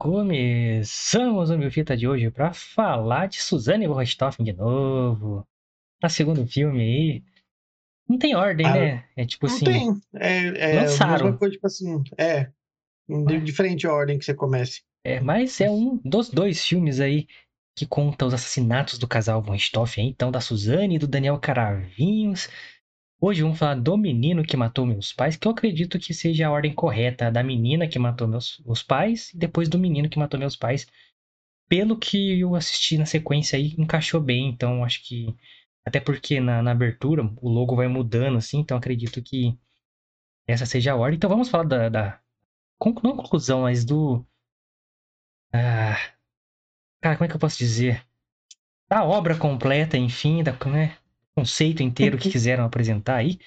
Começamos o Meu Fita de hoje para falar de Suzane Rostoffen de novo. Na segundo filme aí. Não tem ordem, Ah, né? É tipo Não assim. tem. É, é lançaram. mesma coisa, tipo assim, é. De diferente a ordem que você comece. É, mas é um dos dois filmes aí que conta os assassinatos do casal Von aí, então da Suzane e do Daniel Caravinhos. Hoje vamos falar do menino que matou meus pais, que eu acredito que seja a ordem correta, da menina que matou meus os pais e depois do menino que matou meus pais. Pelo que eu assisti na sequência aí, encaixou bem, então acho que até porque na, na abertura o logo vai mudando assim, então acredito que essa seja a ordem. Então vamos falar da, da não conclusão, mas do ah, cara, como é que eu posso dizer? Da obra completa, enfim, da né, conceito inteiro que quiseram apresentar aí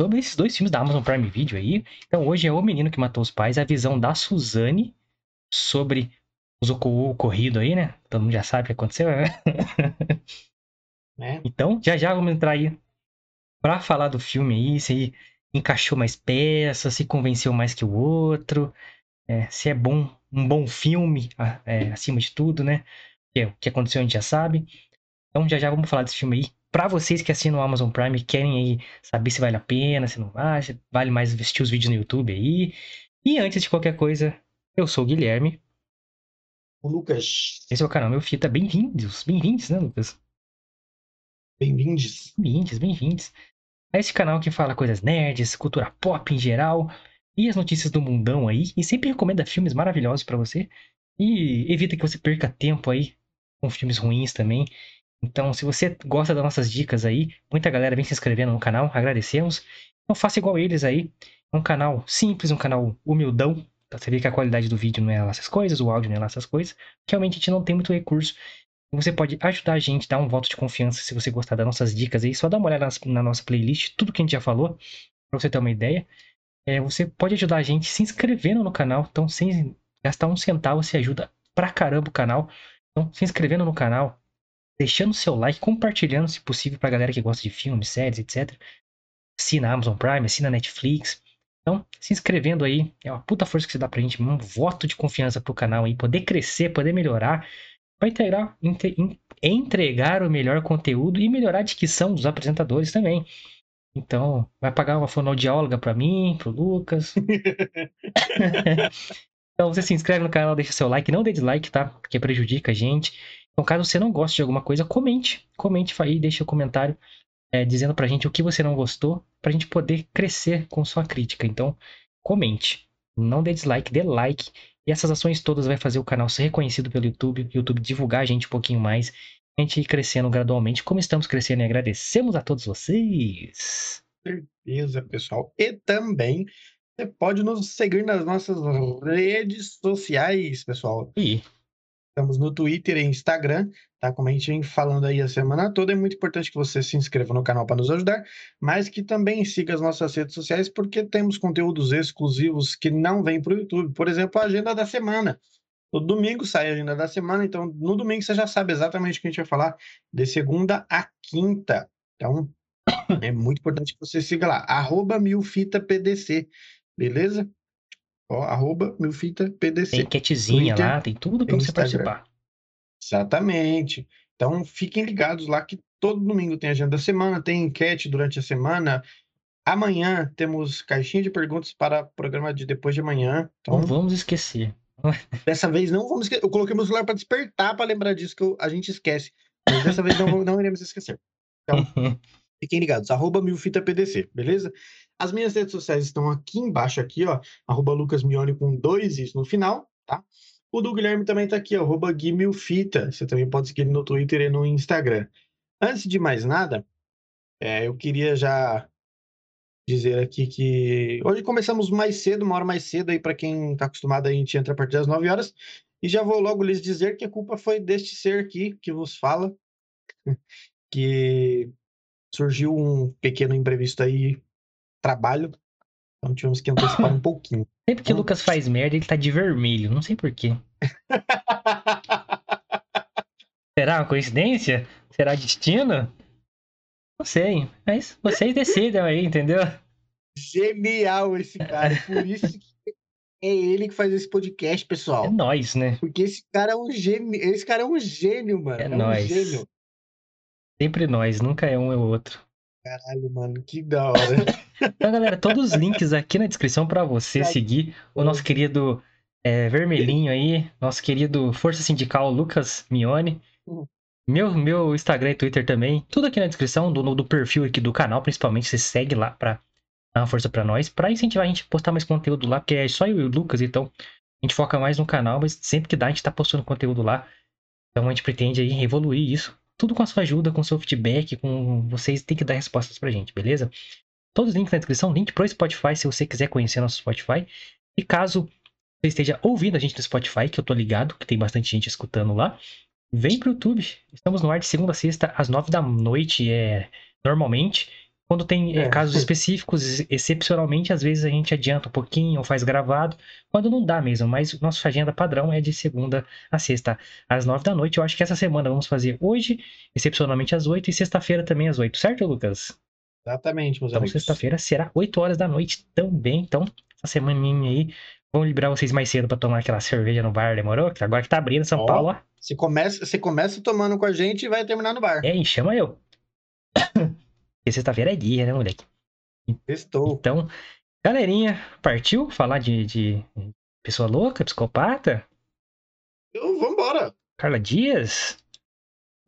sobre esses dois filmes da Amazon Prime Video aí. Então hoje é O Menino que Matou os Pais, a visão da Suzane sobre os o ocorrido aí, né? Todo mundo já sabe o que aconteceu, né? Né? Então, já já vamos entrar aí pra falar do filme aí, se encaixou mais peças, se convenceu mais que o outro, é, se é bom, um bom filme, é, acima de tudo, né? Que é o que aconteceu a gente já sabe. Então, já já vamos falar desse filme aí. Pra vocês que assinam o Amazon Prime e querem aí saber se vale a pena, se não vale, se vale mais assistir os vídeos no YouTube aí. E antes de qualquer coisa, eu sou o Guilherme. O Lucas, Esse é o canal Meu Fita. Bem-vindos, bem-vindos, né, Lucas? bem-vindos. Bem-vindos, bem-vindos. a esse canal que fala coisas nerds, cultura pop em geral e as notícias do mundão aí. E sempre recomenda filmes maravilhosos pra você. E evita que você perca tempo aí com filmes ruins também. Então, se você gosta das nossas dicas aí, muita galera vem se inscrevendo no canal, agradecemos. Então faça igual eles aí. É um canal simples, um canal humildão. Você vê que a qualidade do vídeo não é lá essas coisas, o áudio não é lá essas coisas. Realmente a gente não tem muito recurso. Você pode ajudar a gente, dar um voto de confiança se você gostar das nossas dicas aí. Só dá uma olhada nas- na nossa playlist, tudo que a gente já falou, pra você ter uma ideia. É, você pode ajudar a gente se inscrevendo no canal. Então, sem gastar um centavo, você ajuda pra caramba o canal. Então, se inscrevendo no canal, deixando seu like, compartilhando, se possível, pra galera que gosta de filmes, séries, etc. Assina a Amazon Prime, assina a Netflix. Então, se inscrevendo aí, é uma puta força que você dá pra gente, um voto de confiança pro canal aí, poder crescer, poder melhorar, vai integrar, inte- en- entregar o melhor conteúdo e melhorar a dicção dos apresentadores também. Então, vai pagar uma fonoaudióloga pra mim, pro Lucas. então, você se inscreve no canal, deixa seu like, não dê dislike, tá? Porque prejudica a gente. Então, caso você não goste de alguma coisa, comente. Comente aí, deixa o comentário é, dizendo pra gente o que você não gostou, pra gente poder crescer com sua crítica. Então, comente. Não dê dislike, dê like. E essas ações todas vai fazer o canal ser reconhecido pelo YouTube, o YouTube divulgar a gente um pouquinho mais, a gente ir crescendo gradualmente, como estamos crescendo e agradecemos a todos vocês. Certeza, pessoal. E também você pode nos seguir nas nossas redes sociais, pessoal. E Estamos no Twitter e Instagram, tá? Como a gente vem falando aí a semana toda, é muito importante que você se inscreva no canal para nos ajudar, mas que também siga as nossas redes sociais, porque temos conteúdos exclusivos que não vêm para o YouTube. Por exemplo, a agenda da semana. Todo domingo sai a agenda da semana, então no domingo você já sabe exatamente o que a gente vai falar de segunda a quinta. Então, é muito importante que você siga lá, arroba milfitapdc, beleza? Ó, arroba milfitapdc. tem enquetezinha Twitter, lá, tem tudo tem você Instagram. participar. Exatamente. Então, fiquem ligados lá que todo domingo tem agenda da semana, tem enquete durante a semana. Amanhã temos caixinha de perguntas para o programa de depois de amanhã. Então, Não vamos esquecer. dessa vez não vamos esquecer. Eu coloquei meu celular para despertar para lembrar disso que eu- a gente esquece. Mas dessa vez não, não iremos esquecer. Então, fiquem ligados. Arroba milfitapdc, beleza? As minhas redes sociais estão aqui embaixo, aqui, ó. Arroba lucasmione com dois is no final, tá? O do Guilherme também tá aqui, ó, arroba guimilfita. Você também pode seguir no Twitter e no Instagram. Antes de mais nada, é, eu queria já dizer aqui que hoje começamos mais cedo, uma hora mais cedo aí para quem tá acostumado, a gente entra a partir das 9 horas. E já vou logo lhes dizer que a culpa foi deste ser aqui que vos fala, que surgiu um pequeno imprevisto aí, trabalho, então tivemos que antecipar um pouquinho. Sempre que o Hum. Lucas faz merda, ele tá de vermelho. Não sei porquê. Será uma coincidência? Será destino? Não sei. Mas vocês decidam aí, entendeu? Genial esse cara, por isso que é ele que faz esse podcast, É pessoal. nóis, né? Porque esse cara é um gênio. Esse cara é um gênio, mano. É É, um nóis. gênio. Sempre nós, nunca é um é o outro. Caralho, mano, que da hora. Então, galera, todos os links aqui na descrição pra você seguir o nosso querido é, Vermelhinho aí, nosso querido Força Sindical Lucas Mione. Uhum. Meu, meu Instagram e Twitter também. Tudo aqui na descrição do, do perfil aqui do canal, principalmente. Você segue lá pra dar uma força pra nós, pra incentivar a gente a postar mais conteúdo lá, porque é só eu e o Lucas, então a gente foca mais no canal, mas sempre que dá a gente tá postando conteúdo lá. Então a gente pretende aí evoluir isso. Tudo com a sua ajuda, com o seu feedback, com vocês tem que dar respostas pra gente, beleza? Todos os links na descrição, link pro Spotify se você quiser conhecer nosso Spotify. E caso você esteja ouvindo a gente no Spotify, que eu tô ligado, que tem bastante gente escutando lá, vem pro YouTube. Estamos no ar de segunda a sexta, às nove da noite, é, normalmente. Quando tem é, É. casos específicos, ex- excepcionalmente, às vezes a gente adianta um pouquinho ou faz gravado, quando não dá mesmo. Mas nossa agenda padrão é de segunda a sexta, às nove da noite. Eu acho que essa semana vamos fazer hoje, excepcionalmente às oito, e sexta-feira também às oito, certo, Lucas? Exatamente, meus Então, amigos. sexta-feira será 8 horas da noite também. Então, essa semaninha aí, vamos liberar vocês mais cedo pra tomar aquela cerveja no bar, demorou? Agora que tá abrindo São Ó. Paulo, ó. Você começa, você começa tomando com a gente e vai terminar no bar. É, e chama eu. Porque sexta-feira é dia, né, moleque? Estou. Então, galerinha, partiu falar de, de pessoa louca, psicopata? Então, vambora. Carla Dias?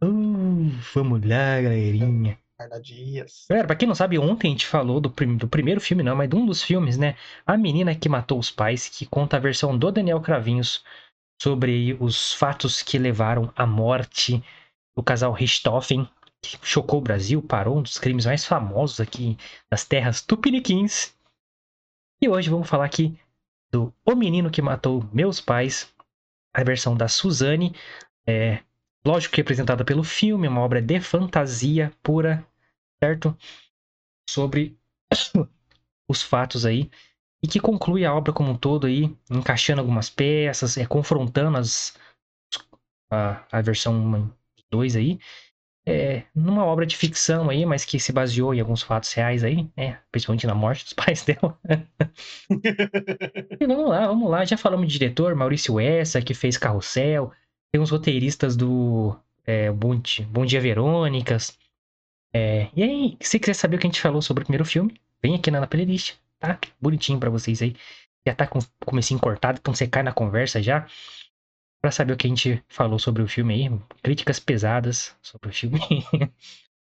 Uh, vamos lá, galerinha. Carla Dias. Galera, pra quem não sabe, ontem a gente falou do, prim- do primeiro filme, não, mas de um dos filmes, né? A Menina que Matou os Pais, que conta a versão do Daniel Cravinhos sobre os fatos que levaram à morte do casal Richthofen, que chocou o Brasil, parou um dos crimes mais famosos aqui das terras tupiniquins. E hoje vamos falar aqui do O Menino que Matou Meus Pais, a versão da Suzane, é, lógico que representada pelo filme, uma obra de fantasia pura, certo? Sobre os fatos aí e que conclui a obra como um todo aí, encaixando algumas peças, é confrontando as a, a versão 1 e 2 aí, é, numa obra de ficção aí, mas que se baseou em alguns fatos reais aí, né? Principalmente na morte dos pais dela. E vamos lá, vamos lá. Já falamos de diretor, Maurício Essa, que fez Carrossel. Tem uns roteiristas do é, Bom, Bom Dia Verônicas. É, e aí, se você quiser saber o que a gente falou sobre o primeiro filme, vem aqui na, na playlist, tá? Bonitinho pra vocês aí. Já tá com o comecinho cortado, então você cai na conversa já. Pra saber o que a gente falou sobre o filme aí. Críticas pesadas sobre o filme.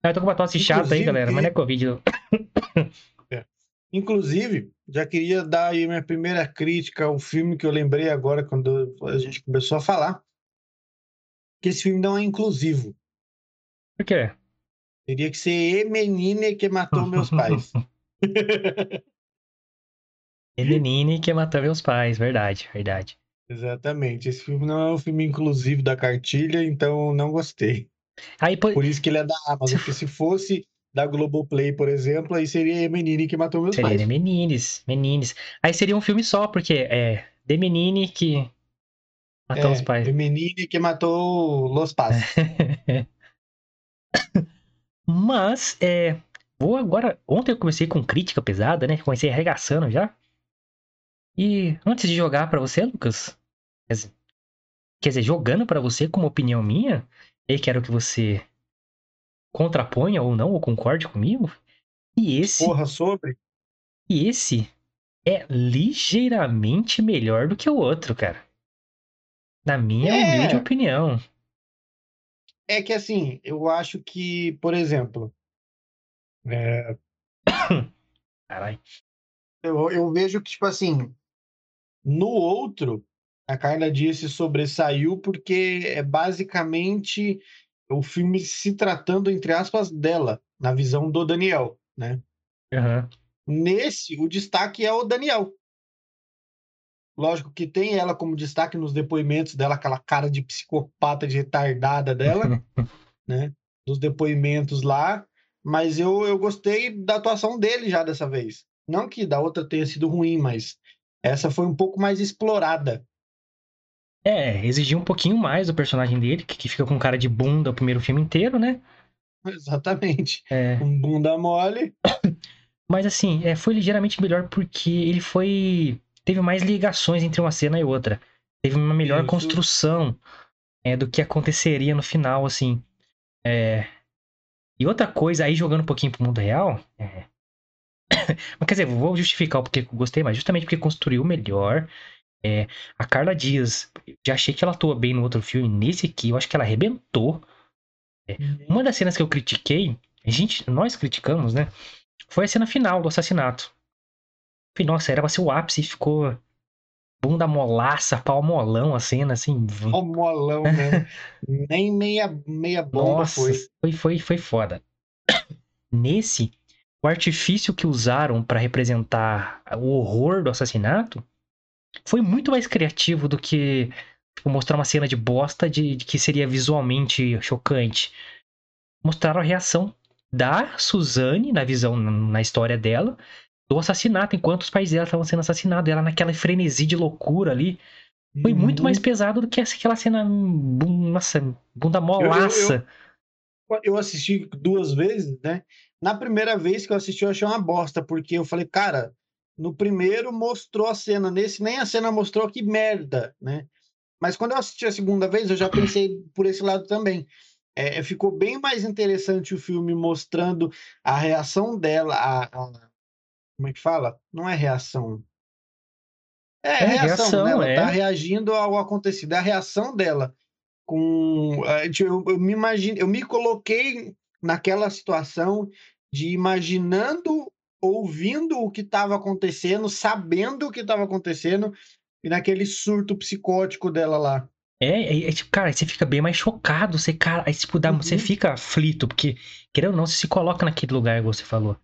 Eu tô com uma tosse chata aí, galera, mas não é Covid. não. Inclusive, já queria dar aí minha primeira crítica ao filme que eu lembrei agora quando a gente começou a falar. Que esse filme não é inclusivo. Por quê? Teria que ser E Menine que matou meus pais. É Menine que matou meus pais, verdade, verdade. Exatamente. Esse filme não é um filme inclusivo da cartilha, então não gostei. Aí, pô, Por isso que ele é da Amazon. Porque se fosse da Globoplay, por exemplo, aí seria Menine que matou meus seria pais. né, Menines, Menines. Aí seria um filme só, porque é The Menine que matou É, os pais. E Menine que matou Los Pais. Mas, é. Vou agora. Ontem eu comecei com crítica pesada, né? Comecei arregaçando já. E antes de jogar pra você, Lucas. Quer dizer, jogando pra você como opinião minha, eu quero que você contraponha ou não, ou concorde comigo. E esse. Porra, sobre? E esse é ligeiramente melhor do que o outro, cara. Na minha É. humilde opinião. É que assim, eu acho que, por exemplo, é, Caralho. eu, eu vejo que, tipo assim, no outro, a Carla Dias se sobressaiu porque é basicamente o filme se tratando, entre aspas, dela, na visão do Daniel, né? Aham. Nesse, o destaque é o Daniel. Lógico que tem ela como destaque nos depoimentos dela, aquela cara de psicopata, de retardada dela, né? Nos depoimentos lá. Mas eu, eu gostei da atuação dele já dessa vez. Não que da outra tenha sido ruim, mas essa foi um pouco mais explorada. É, exigiu um pouquinho mais do personagem dele, que, que fica com cara de bunda o primeiro filme inteiro, né? Exatamente. É, Um bunda mole. mas assim, é, foi ligeiramente melhor porque ele foi teve mais ligações entre uma cena e outra. Teve uma melhor Isso. construção é, do que aconteceria no final, assim. É... E outra coisa, aí jogando um pouquinho pro mundo real. é, Mas quer dizer, vou justificar o porquê que eu gostei mais. Justamente porque construiu melhor. É, a Carla Dias, já achei que ela atua bem no outro filme. Nesse aqui, eu acho que ela arrebentou. Uma das cenas que eu critiquei, a gente, nós criticamos, né? Foi a cena final do assassinato. Nossa, era pra ser o ápice e ficou bunda molaça, pau molão a cena, assim. Ó, molão mesmo. Nem meia, meia bomba Nossa, foi. foi, foi, foi foda. Nesse, o artifício que usaram pra representar o horror do assassinato foi muito mais criativo do que tipo, mostrar uma cena de bosta de, de que seria visualmente chocante. Mostraram a reação da Suzane, na visão, na, história dela, do assassinato, enquanto os pais dela estavam sendo assassinados. Ela naquela frenesi de loucura ali. Foi muito mais pesado do que aquela cena, nossa, bunda molaça. eu assisti duas vezes, né? Na primeira vez que eu assisti, eu achei uma bosta, porque eu falei, cara, no primeiro mostrou a cena, nesse nem a cena mostrou que merda, né? Mas quando eu assisti a segunda vez, eu já pensei por esse lado também. É, ficou bem mais interessante o filme mostrando a reação dela, a, a- como é que fala? Não é reação. É, É, reação, né? reação, Ela tá é. reagindo ao acontecido, é a reação dela com eh, tipo, eu, eu me imagino, eu me coloquei naquela situação de imaginando, ouvindo o que estava acontecendo, sabendo o que estava acontecendo e naquele surto psicótico dela lá. É, é, é tipo, cara, você fica bem mais chocado, você, cara, aí, tipo, dá, você Uhum. fica aflito, porque, querendo ou não, você se coloca naquele lugar, igual você falou.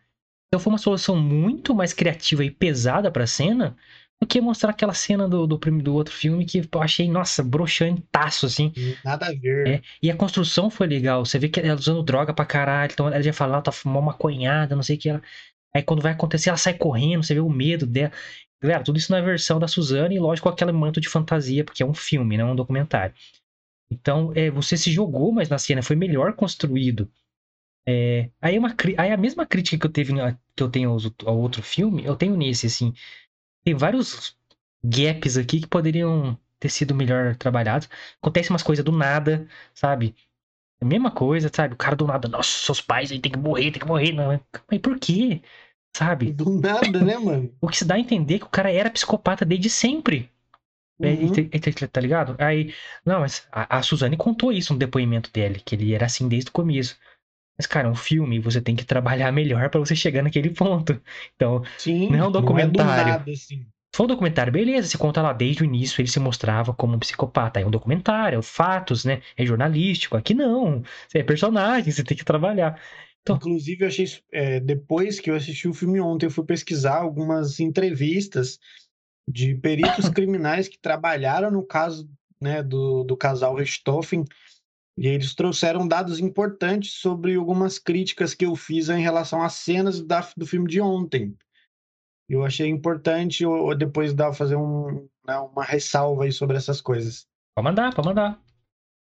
Então foi uma solução muito mais criativa e pesada pra cena do que mostrar aquela cena do, do, do outro filme que eu achei, nossa, broxantaço, assim. Nada a ver. É, e a construção foi legal. Você vê que ela usando droga pra caralho. Então ela já fala, ela tá fumando uma maconhada, não sei o que. Ela... Aí quando vai acontecer, ela sai correndo, você vê o medo dela. Galera, tudo isso na versão da Suzane e, lógico, aquele manto de fantasia, porque é um filme, não é um documentário. Então, é, você se jogou mais na cena, foi melhor construído. É, aí, uma, cri- aí a mesma crítica que eu, teve, que eu tenho ao outro filme, eu tenho nesse, assim. Tem vários gaps aqui que poderiam ter sido melhor trabalhados. Acontece umas coisas do nada, sabe? É a mesma coisa, sabe? O cara do nada, nossa, seus pais aí tem que morrer, tem que morrer. Não, mas por quê? Sabe? Do nada, né, mano? O que se dá a entender é que o cara era psicopata desde sempre. É, Uhum. e- Tá ligado? Aí, não, mas a, a Suzane contou isso no depoimento dele, que ele era assim desde o começo. Mas, cara, um filme você tem que trabalhar melhor pra você chegar naquele ponto. Então, Sim, Não é um do documentário. nada, assim. se for um documentário, beleza, você conta lá desde o início, ele se mostrava como um psicopata. É um documentário, é fatos, né? É jornalístico. Aqui não. Você é personagem, você tem que trabalhar. Então- Inclusive, eu achei é, depois que eu assisti o filme ontem, eu fui pesquisar algumas entrevistas de peritos criminais que trabalharam no caso né, do, do casal Richthofen, e eles trouxeram dados importantes sobre algumas críticas que eu fiz em relação às cenas da- do filme de ontem. Eu achei importante eu depois dar fazer um, né, uma ressalva aí sobre essas coisas. Pode mandar, pode mandar.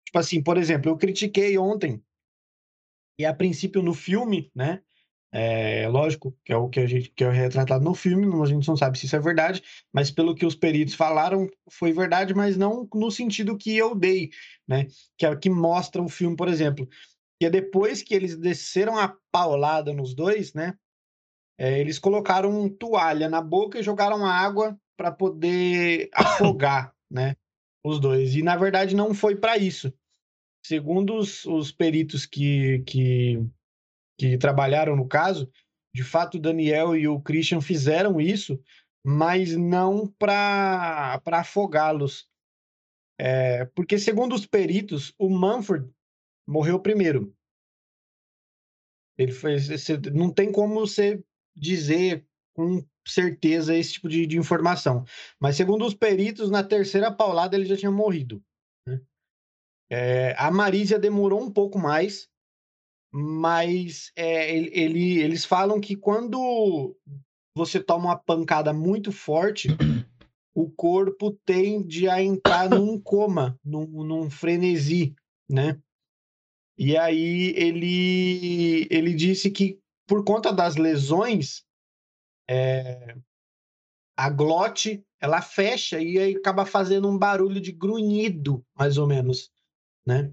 Tipo assim, por exemplo, eu critiquei ontem, e a princípio no filme, né? É lógico que é o que a gente que é retratado no filme, a gente não sabe se isso é verdade, mas pelo que os peritos falaram, foi verdade, mas não no sentido que eu dei, né? Que é o que mostra o filme, por exemplo. Que é depois que eles desceram a paulada nos dois, né? é, eles colocaram toalha na boca e jogaram água para poder afogar, né? Os dois. E na verdade não foi para isso. Segundo os, os peritos que, que, que trabalharam no caso, de fato Daniel e o Christian fizeram isso, mas não para afogá-los. É, porque, segundo os peritos, o Manfred morreu primeiro. Ele foi, não tem como você dizer com certeza esse tipo de, de informação. Mas, segundo os peritos, na terceira paulada ele já tinha morrido. É, a Marísia demorou um pouco mais, mas é, ele- eles falam que quando você toma uma pancada muito forte, o corpo tende a entrar num coma, num, num frenesi, né? E aí ele, ele disse que por conta das lesões, é, a glote, ela fecha e aí acaba fazendo um barulho de grunhido, mais ou menos, né?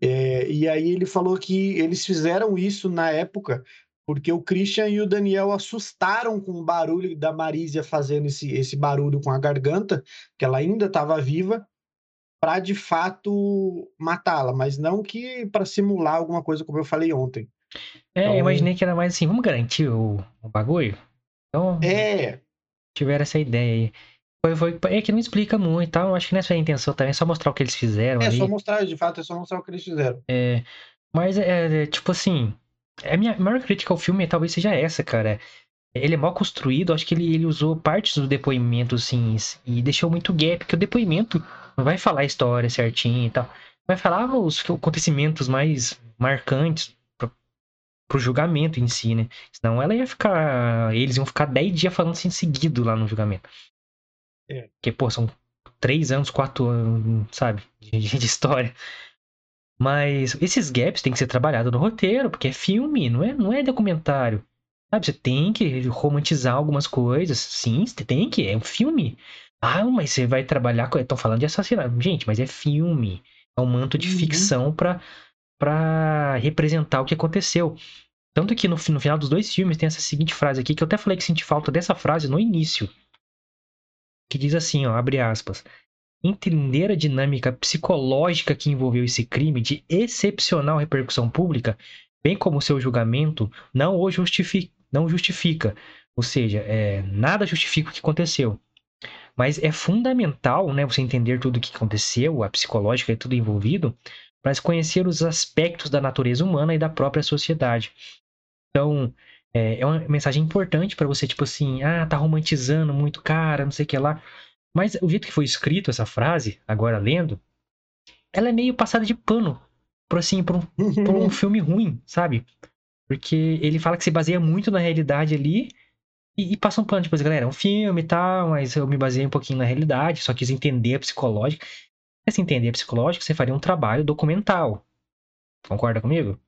É, e aí ele falou que eles fizeram isso na época porque o Christian e o Daniel assustaram com o barulho da Marísia fazendo esse, esse barulho com a garganta, que ela ainda estava viva, para de fato matá-la, mas não que para simular alguma coisa, como eu falei ontem. É, então... eu imaginei que era mais assim, vamos garantir o, o bagulho? Então, é. Tiveram essa ideia aí. Foi, foi, é que não explica muito e tal. Acho que nessa é a intenção também, é só mostrar o que eles fizeram. É, ali. só mostrar, de fato, é só mostrar o que eles fizeram. É. Mas é, é tipo assim. A minha maior crítica ao filme talvez seja essa, cara. Ele é mal construído, acho que ele, ele usou partes do depoimento, sim, e deixou muito gap, porque o depoimento não vai falar a história certinho e tal. Vai falar os acontecimentos mais marcantes pro, pro julgamento em si, né? Senão ela ia ficar. Eles iam ficar 10 dias falando assim seguido lá no julgamento. É. Porque, pô, são três anos, quatro anos, sabe? De, de história. Mas esses gaps têm que ser trabalhados no roteiro, porque é filme, não é, não é documentário. Sabe, você tem que romantizar algumas coisas. Sim, você tem que, é um filme. Ah, mas você vai trabalhar com. Estão falando de assassinato. Gente, mas é filme. É um manto de uhum. ficção para para representar o que aconteceu. Tanto que no, no final dos dois filmes tem essa seguinte frase aqui, que eu até falei que senti falta dessa frase no início. Que diz assim, ó, abre aspas entender a dinâmica psicológica que envolveu esse crime de excepcional repercussão pública, bem como seu julgamento, não o justifica. Não justifica. Ou seja, é, nada justifica o que aconteceu. Mas é fundamental né, você entender tudo o que aconteceu, a psicológica e tudo envolvido, para conhecer os aspectos da natureza humana e da própria sociedade. Então, é, é uma mensagem importante para você, tipo assim, ah, tá romantizando muito, cara, não sei o que lá. Mas o jeito que foi escrito essa frase, agora lendo, ela é meio passada de pano por, assim, por, um, por um filme ruim, sabe? Porque ele fala que se baseia muito na realidade ali e, e passa um pano, tipo, galera, é um filme e tal, mas eu me baseei um pouquinho na realidade, só quis entender a psicológica. Se entender a psicológica, você faria um trabalho documental. Concorda comigo?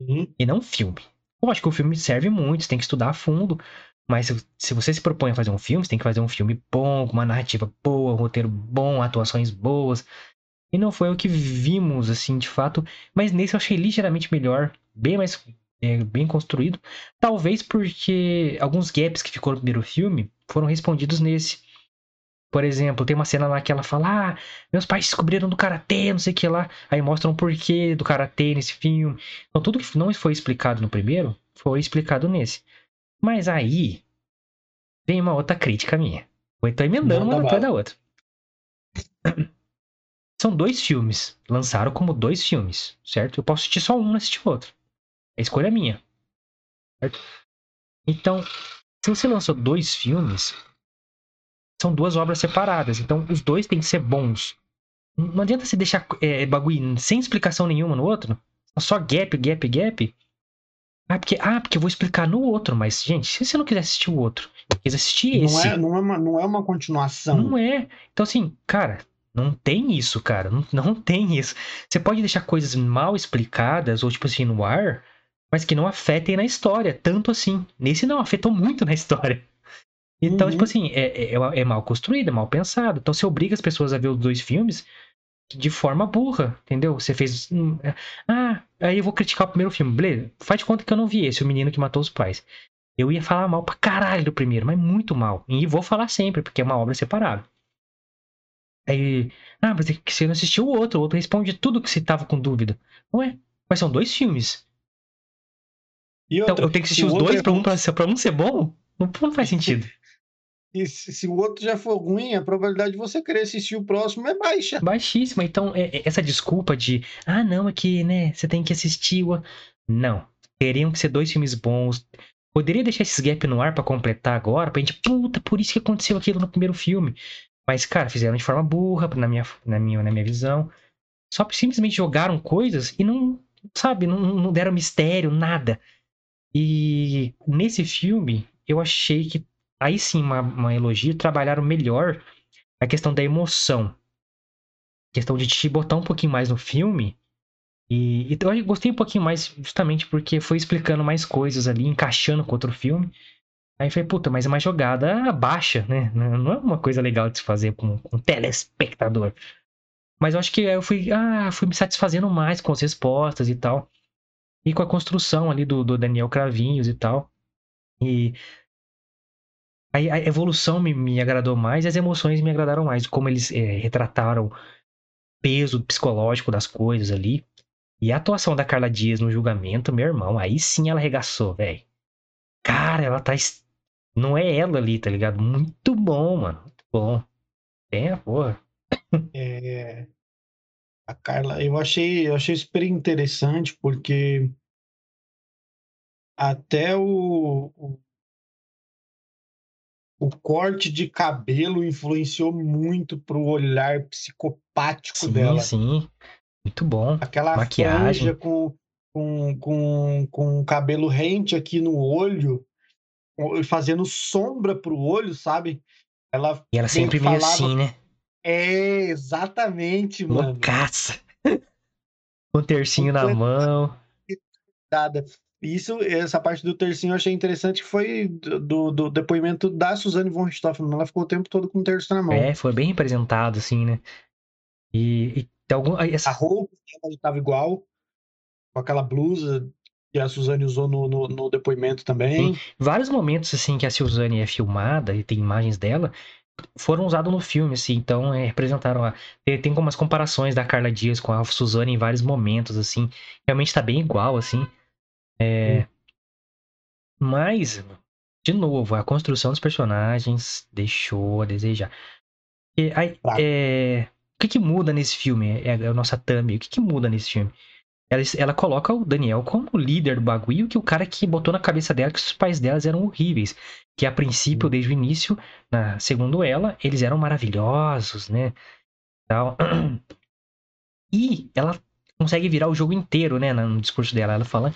Uhum. E não um filme. Acho que o filme serve muito, você tem que estudar a fundo, mas se você se propõe a fazer um filme, você tem que fazer um filme bom, com uma narrativa boa, um roteiro bom, atuações boas. E não foi o que vimos, assim, de fato. Mas nesse eu achei ligeiramente melhor, bem mais é, bem construído. Talvez porque alguns gaps que ficou no primeiro filme foram respondidos nesse. Por exemplo, tem uma cena lá que ela fala: Ah, meus pais descobriram do karatê, não sei o que lá. Aí mostram o porquê do karatê nesse filme. Então, tudo que não foi explicado no primeiro foi explicado nesse. Mas aí vem uma outra crítica minha. Vou então emendando uma atrás da outra. São dois filmes. Lançaram como dois filmes, certo? Eu posso assistir só um, não assistir outro. É escolha minha. Certo? Então, se você lançou dois filmes, são duas obras separadas. Então, os dois têm que ser bons. Não adianta você deixar é, bagulho sem explicação nenhuma no outro. Só gap, gap, gap. Ah porque, ah, porque eu vou explicar no outro, mas, gente, se você não quiser assistir o outro, quis assistir não esse. É, não, é uma, não é uma continuação. Não é. Então, assim, cara, não tem isso, cara. Não, não tem isso. Você pode deixar coisas mal explicadas, ou tipo assim, no ar, mas que não afetem na história, tanto assim. Nesse não, afetou muito na história. Então, tipo uhum. tipo assim, é, é, é mal construído, é mal pensado. Então, você obriga as pessoas a ver os dois filmes de forma burra, entendeu? Você fez. Hum, é, ah, aí eu vou criticar o primeiro filme. Beleza, faz de conta que eu não vi esse, o menino que matou os pais. Eu ia falar mal pra caralho do primeiro, mas muito mal. E vou falar sempre, porque é uma obra separada. Aí, ah, mas é que você não assistiu o outro, o outro responde tudo que você tava com dúvida. Não é? Mas são dois filmes. então, eu tenho que assistir os dois é pra, um, pra, pra um ser bom? Não, não faz sentido. E se, se, o outro já for ruim, a probabilidade de você querer assistir o próximo é baixa. Baixíssima. Então, é, é, essa desculpa de, ah, não, é que, né, você tem que assistir o. Não. Teriam que ser dois filmes bons. Poderia deixar esses gap no ar para completar agora, pra gente, puta, por isso que aconteceu aquilo no primeiro filme. Mas, cara, fizeram de forma burra, na minha, na minha, na minha visão. Só simplesmente jogaram coisas e não, sabe, não, não deram mistério, nada. E nesse filme, eu achei que aí sim, uma, uma elogio, trabalharam melhor a questão da emoção. Questão de te botar um pouquinho mais no filme. E, e eu gostei um pouquinho mais justamente porque foi explicando mais coisas ali, encaixando com outro filme. Aí falei, puta, mas é uma jogada baixa, né? Não é uma coisa legal de se fazer com, com um telespectador. Mas eu acho que eu fui, ah, fui me satisfazendo mais com as respostas e tal. E com a construção ali do, do Daniel Cravinhos e tal. E a, a evolução me, me, agradou mais e as emoções me agradaram mais. Como eles é, retrataram o peso psicológico das coisas ali. E a atuação da Carla Dias no julgamento, meu irmão, aí sim ela arregaçou, velho. Cara, ela tá. Não é ela ali, tá ligado? Muito bom, mano. Muito bom. É, porra. É, a Carla, eu achei, eu achei super interessante porque até o, o, o corte de cabelo influenciou muito pro olhar psicopático sim, dela. Sim, muito bom. Aquela Maquiagem. com, com, com, com cabelo rente aqui no olho, fazendo sombra pro olho, sabe? Ela e ela sempre meio falava... assim, né? É, exatamente, mano. Loucaça. Com o tercinho na mão. Isso, essa parte do tercinho eu achei interessante, foi do, do depoimento da Suzane von Richthofen. Ela ficou o tempo todo com o terço na mão. É, foi bem representado, assim, né? E, e algum, essa... A roupa estava igual, com aquela blusa que a Suzane usou no, no, no depoimento também. Sim. Vários momentos, assim, que a Suzane é filmada e tem imagens dela, foram usados no filme, assim, então é, representaram. A... Tem, tem umas comparações da Carla Dias com a Suzane em vários momentos, assim. Realmente tá bem igual, assim. É... Hum. Mas, de novo, a construção dos personagens deixou a desejar. E, aí, é... O que, que muda nesse filme? É, é a nossa thumb. O que, que muda nesse filme? Ela, ela coloca o Daniel como líder do bagulho, que o cara que botou na cabeça dela que os pais delas eram horríveis. Que a princípio, desde o início, na, segundo ela, eles eram maravilhosos, né? Tal. E ela consegue virar o jogo inteiro, né? No discurso dela. Ela fala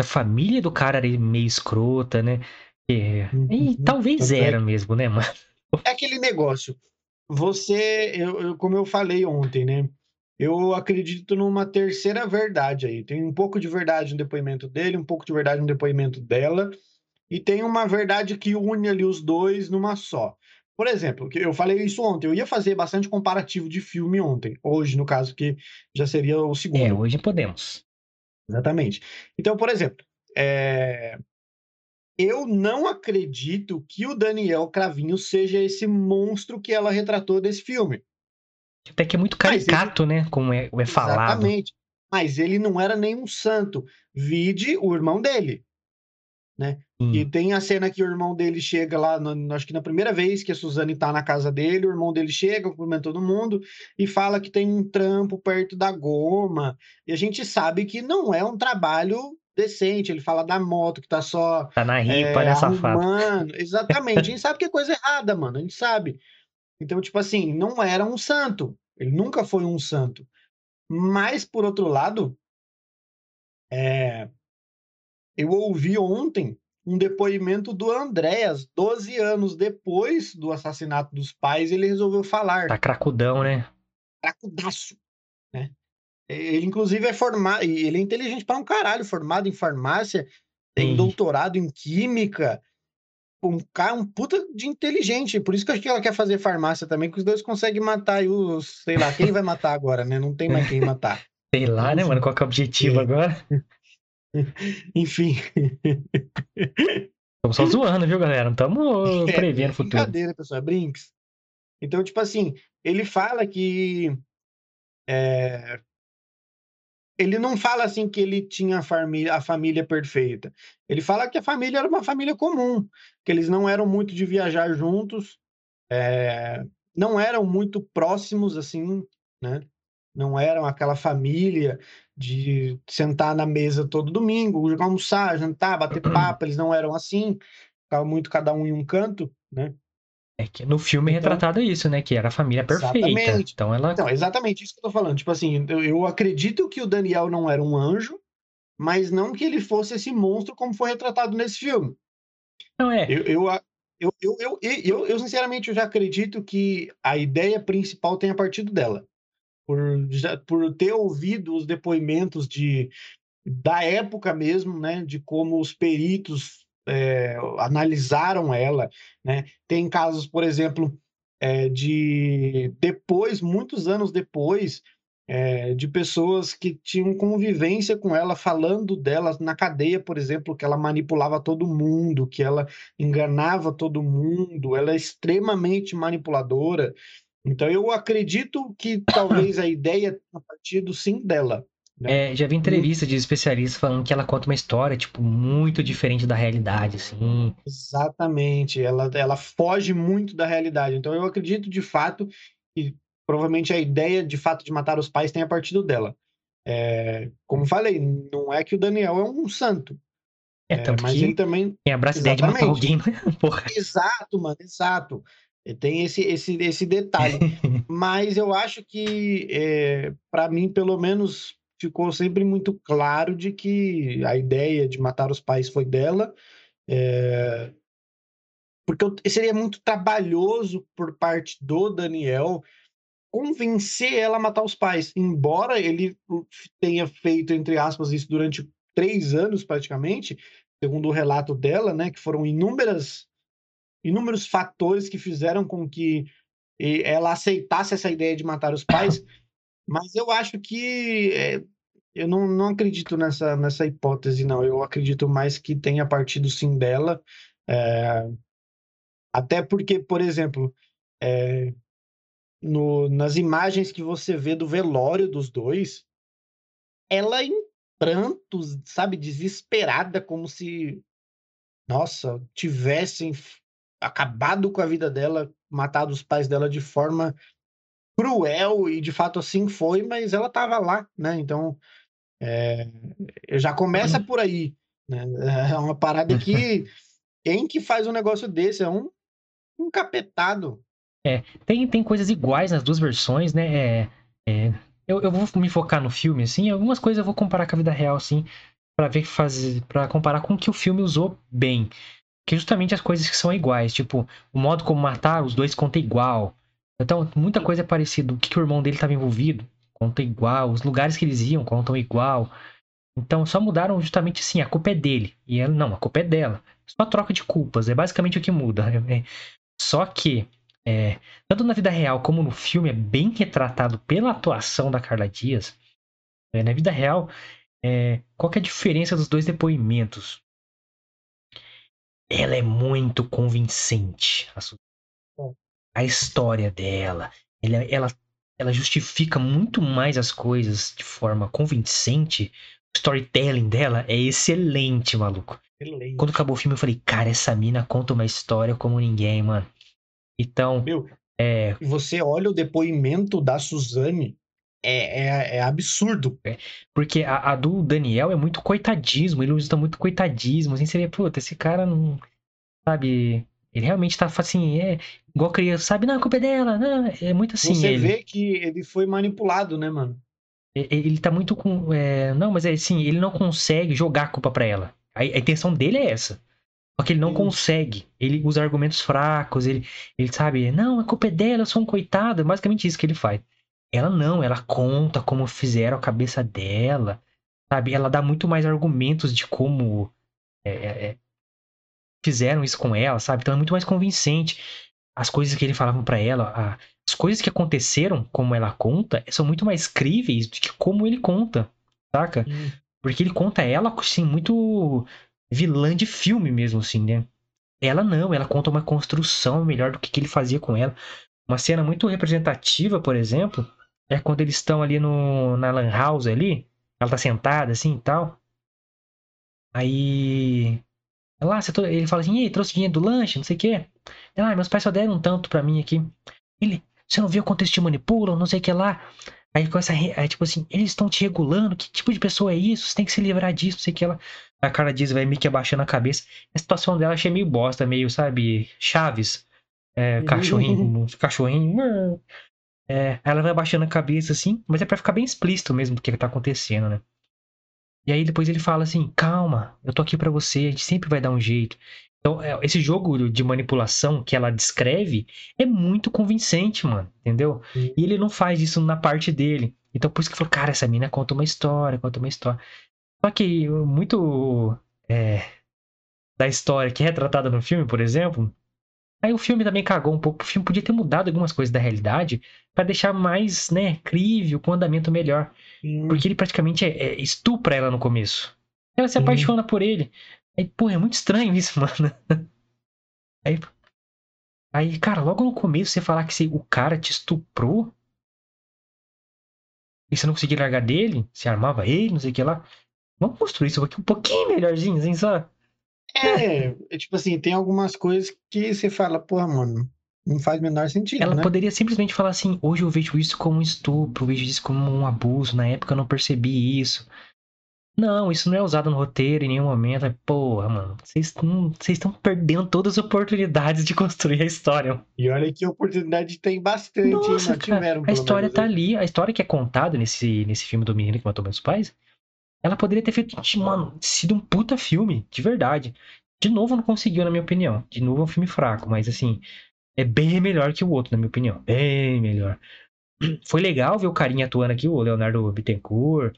a família do cara era meio escrota, né? E, e uhum. talvez era mesmo, né, mano? É aquele negócio. Você, eu, eu, como eu falei ontem, né? Eu acredito numa terceira verdade aí. Tem um pouco de verdade no depoimento dele, um pouco de verdade no depoimento dela, e tem uma verdade que une ali os dois numa só. Por exemplo, eu falei isso ontem, eu ia fazer bastante comparativo de filme ontem, hoje, no caso, que já seria o segundo. É, hoje podemos. Exatamente. Então, por exemplo, é... eu não acredito que o Daniel Cravinho seja esse monstro que ela retratou desse filme. Até que é muito caricato, ele... né? Como é, é falado. Exatamente. Mas ele não era nenhum santo. Vide o irmão dele. Né? Hum. E tem a cena que o irmão dele chega lá, no, acho que na primeira vez que a Suzane tá na casa dele, o irmão dele chega, cumprimenta todo mundo e fala que tem um trampo perto da goma. E a gente sabe que não é um trabalho decente. Ele fala da moto que tá só. Tá na ripa, é, né, safado? Exatamente. a gente sabe que é coisa errada, mano. A gente sabe. Então, tipo assim, não era um santo. Ele nunca foi um santo. Mas, por outro lado, é... eu ouvi ontem um depoimento do Andréas, 12 anos depois do assassinato dos pais, ele resolveu falar. Tá cracudão, né? Cracudaço, né? Ele, inclusive, é formado, ele é inteligente para um caralho, formado em farmácia, tem Sim. doutorado em química, um cara, um puta de inteligente. Por isso que eu acho que ela quer fazer farmácia também, que os dois conseguem matar os. Sei lá, quem vai matar agora, né? Não tem mais quem matar. Sei lá, né, mano? Qual que é o objetivo é. agora? Enfim. Estamos só zoando, viu, galera? Não estamos é, prevendo o futuro. Brincadeira, pessoal, é brinks. Então, tipo assim, ele fala que é, ele não fala assim que ele tinha a família, a família perfeita. Ele fala que a família era uma família comum, que eles não eram muito de viajar juntos, é, não eram muito próximos assim, né? Não eram aquela família de sentar na mesa todo domingo, almoçar, jantar, bater papo, eles não eram assim, ficavam muito cada um em um canto, né? É que no filme é então, retratado isso, né? Que era a família perfeita. Exatamente. Então ela. Não, exatamente isso que eu tô falando. Tipo assim, eu, eu acredito que o Daniel não era um anjo, mas não que ele fosse esse monstro como foi retratado nesse filme. Não é. Eu, eu, eu, eu, eu, eu, eu, sinceramente, eu já acredito que a ideia principal tenha partido dela. Por, já, por ter ouvido os depoimentos de, da época mesmo, né? De como os peritos é, analisaram ela, né? Tem casos, por exemplo, é, de depois, muitos anos depois, é, de pessoas que tinham convivência com ela, falando dela na cadeia, por exemplo, que ela manipulava todo mundo, que ela enganava todo mundo, ela é extremamente manipuladora. Então, eu acredito que talvez a ideia tenha partido sim dela. Né? É, já vi entrevista de especialistas falando que ela conta uma história, tipo, muito diferente da realidade, assim. Exatamente, ela, ela foge muito da realidade. Então, eu acredito de fato que provavelmente a ideia de fato de matar os pais tenha partido dela. É, como falei, não é que o Daniel é um santo. É, tanto mas ele também. Tem abraço ideia de matar alguém, né? Porra. Exato, mano, exato. Tem esse, esse, esse detalhe. mas eu acho que, é, para mim, pelo menos, ficou sempre muito claro de que a ideia de matar os pais foi dela. É... Porque seria muito trabalhoso por parte do Daniel convencer ela a matar os pais. Embora ele tenha feito, entre aspas, isso durante três anos praticamente, segundo o relato dela, né? Que foram inúmeras, inúmeros fatores que fizeram com que ela aceitasse essa ideia de matar os pais. Mas eu acho que é, eu não, não acredito nessa, nessa hipótese, não. Eu acredito mais que tenha partido sim dela. É, até porque, por exemplo, é, no, nas imagens que você vê do velório dos dois, ela em prantos, sabe, desesperada, como se, nossa, tivessem acabado com a vida dela, matado os pais dela de forma cruel e de fato assim foi, mas ela estava lá, né? Então é, já começa por aí, né? É uma parada que quem que faz um negócio desse é um um capetado. É, tem, tem coisas iguais nas duas versões, né? É, é, eu, eu vou me focar no filme, assim, algumas coisas eu vou comparar com a vida real, assim, para ver fazer, para comparar com o que o filme usou bem. Que justamente as coisas que são iguais, tipo, o modo como matar, os dois conta igual. Então, muita coisa é parecida. O que, que o irmão dele estava envolvido, conta igual. Os lugares que eles iam contam igual. Então, só mudaram justamente assim, a culpa é dele. E ela, não, a culpa é dela. Só troca de culpas, é basicamente o que muda. É, é, só que, é, tanto na vida real como no filme, é bem retratado pela atuação da Carla Dias. É, na vida real, é, qual é a diferença dos dois depoimentos? Ela é muito convincente. A a história dela. Ela, ela, ela justifica muito mais as coisas de forma convincente. O storytelling dela é excelente, maluco. Excelente. Quando acabou o filme, eu falei, cara, essa mina conta uma história como ninguém, mano. Então. Meu, é... você olha o depoimento da Suzane, é, é, é, absurdo. É, porque a, a, do Daniel é muito coitadismo, ele usa muito coitadismo. Assim, você vê, puta, esse cara não. Sabe? Ele realmente tá assim, é igual criança, sabe? Não, a culpa é dela, não, é muito assim. Você ele. vê que ele foi manipulado, né, mano? Ele tá muito com. É... Não, mas é assim, ele não consegue jogar a culpa pra ela. A, a intenção dele é essa. Só que ele não Sim. consegue. Ele usa argumentos fracos, ele, ele sabe, não, a culpa é dela, eu sou um coitado. É basicamente isso que ele faz. Ela não, ela conta como fizeram a cabeça dela, sabe? Ela dá muito mais argumentos de como é, é, fizeram isso com ela, sabe? Então é muito mais convincente. As coisas que ele falava para ela, a, as coisas que aconteceram, como ela conta, são muito mais críveis do que como ele conta, saca? Hum. Porque ele conta ela, assim, muito vilã de filme mesmo, assim, né? Ela não, ela conta uma construção melhor do que, que ele fazia com ela. Uma cena muito representativa, por exemplo, é quando eles estão ali no, na Lan House ali, ela tá sentada assim e tal. Aí Lá, ele fala assim, ei, trouxe dinheiro do lanche, não sei o quê. Ah, meus pais só deram um tanto pra mim aqui. Ele, você não viu quanto eles te manipulam, não sei o que lá. Aí com essa, aí, tipo assim, eles estão te regulando, que tipo de pessoa é isso? Você tem que se livrar disso, não sei o que lá. A cara diz, vai meio que abaixando a cabeça. A situação dela achei meio bosta, meio, sabe, Chaves. É, cachorrinho, cachorrinho. É, ela vai abaixando a cabeça assim, mas é pra ficar bem explícito mesmo do que tá acontecendo, né? E aí depois ele fala assim: calma, eu tô aqui para você, a gente sempre vai dar um jeito. Então, é, esse jogo de manipulação que ela descreve é muito convincente, mano, entendeu? Sim. E ele não faz isso na parte dele. Então, por isso que falou, cara, essa mina conta uma história, conta uma história. Só que muito. É, da história que é retratada no filme, por exemplo. Aí o filme também cagou um pouco. O filme podia ter mudado algumas coisas da realidade para deixar mais, né, crível, com andamento melhor. Sim. Porque ele praticamente é, é, estupra ela no começo. Ela se Sim. apaixona por ele. Aí, pô, é muito estranho isso, mano. Aí, aí, cara, logo no começo você falar que se o cara te estuprou e você não conseguia largar dele, você armava ele, não sei o que lá. Vamos construir isso aqui um pouquinho melhorzinho, assim, só. É, é tipo assim, tem algumas coisas que você fala, porra, mano, não faz o menor sentido, Ela né? poderia simplesmente falar assim: hoje eu vejo isso como um estupro, eu vejo isso como um abuso, na época eu não percebi isso. Não, isso não é usado no roteiro em nenhum momento. É, porra, mano, vocês estão perdendo todas as oportunidades de construir a história. E olha que oportunidade tem bastante, hein? Nossa, Não cara, tiveram, a história menos, tá ali, a história que é contada nesse, nesse filme do menino que matou meus pais, ela poderia ter feito, mano, sido um puta filme, de verdade. De novo, não conseguiu, na minha opinião. De novo, é um filme fraco, mas assim, é bem melhor que o outro, na minha opinião. Bem melhor. Foi legal ver o carinha atuando aqui, o Leonardo Bittencourt.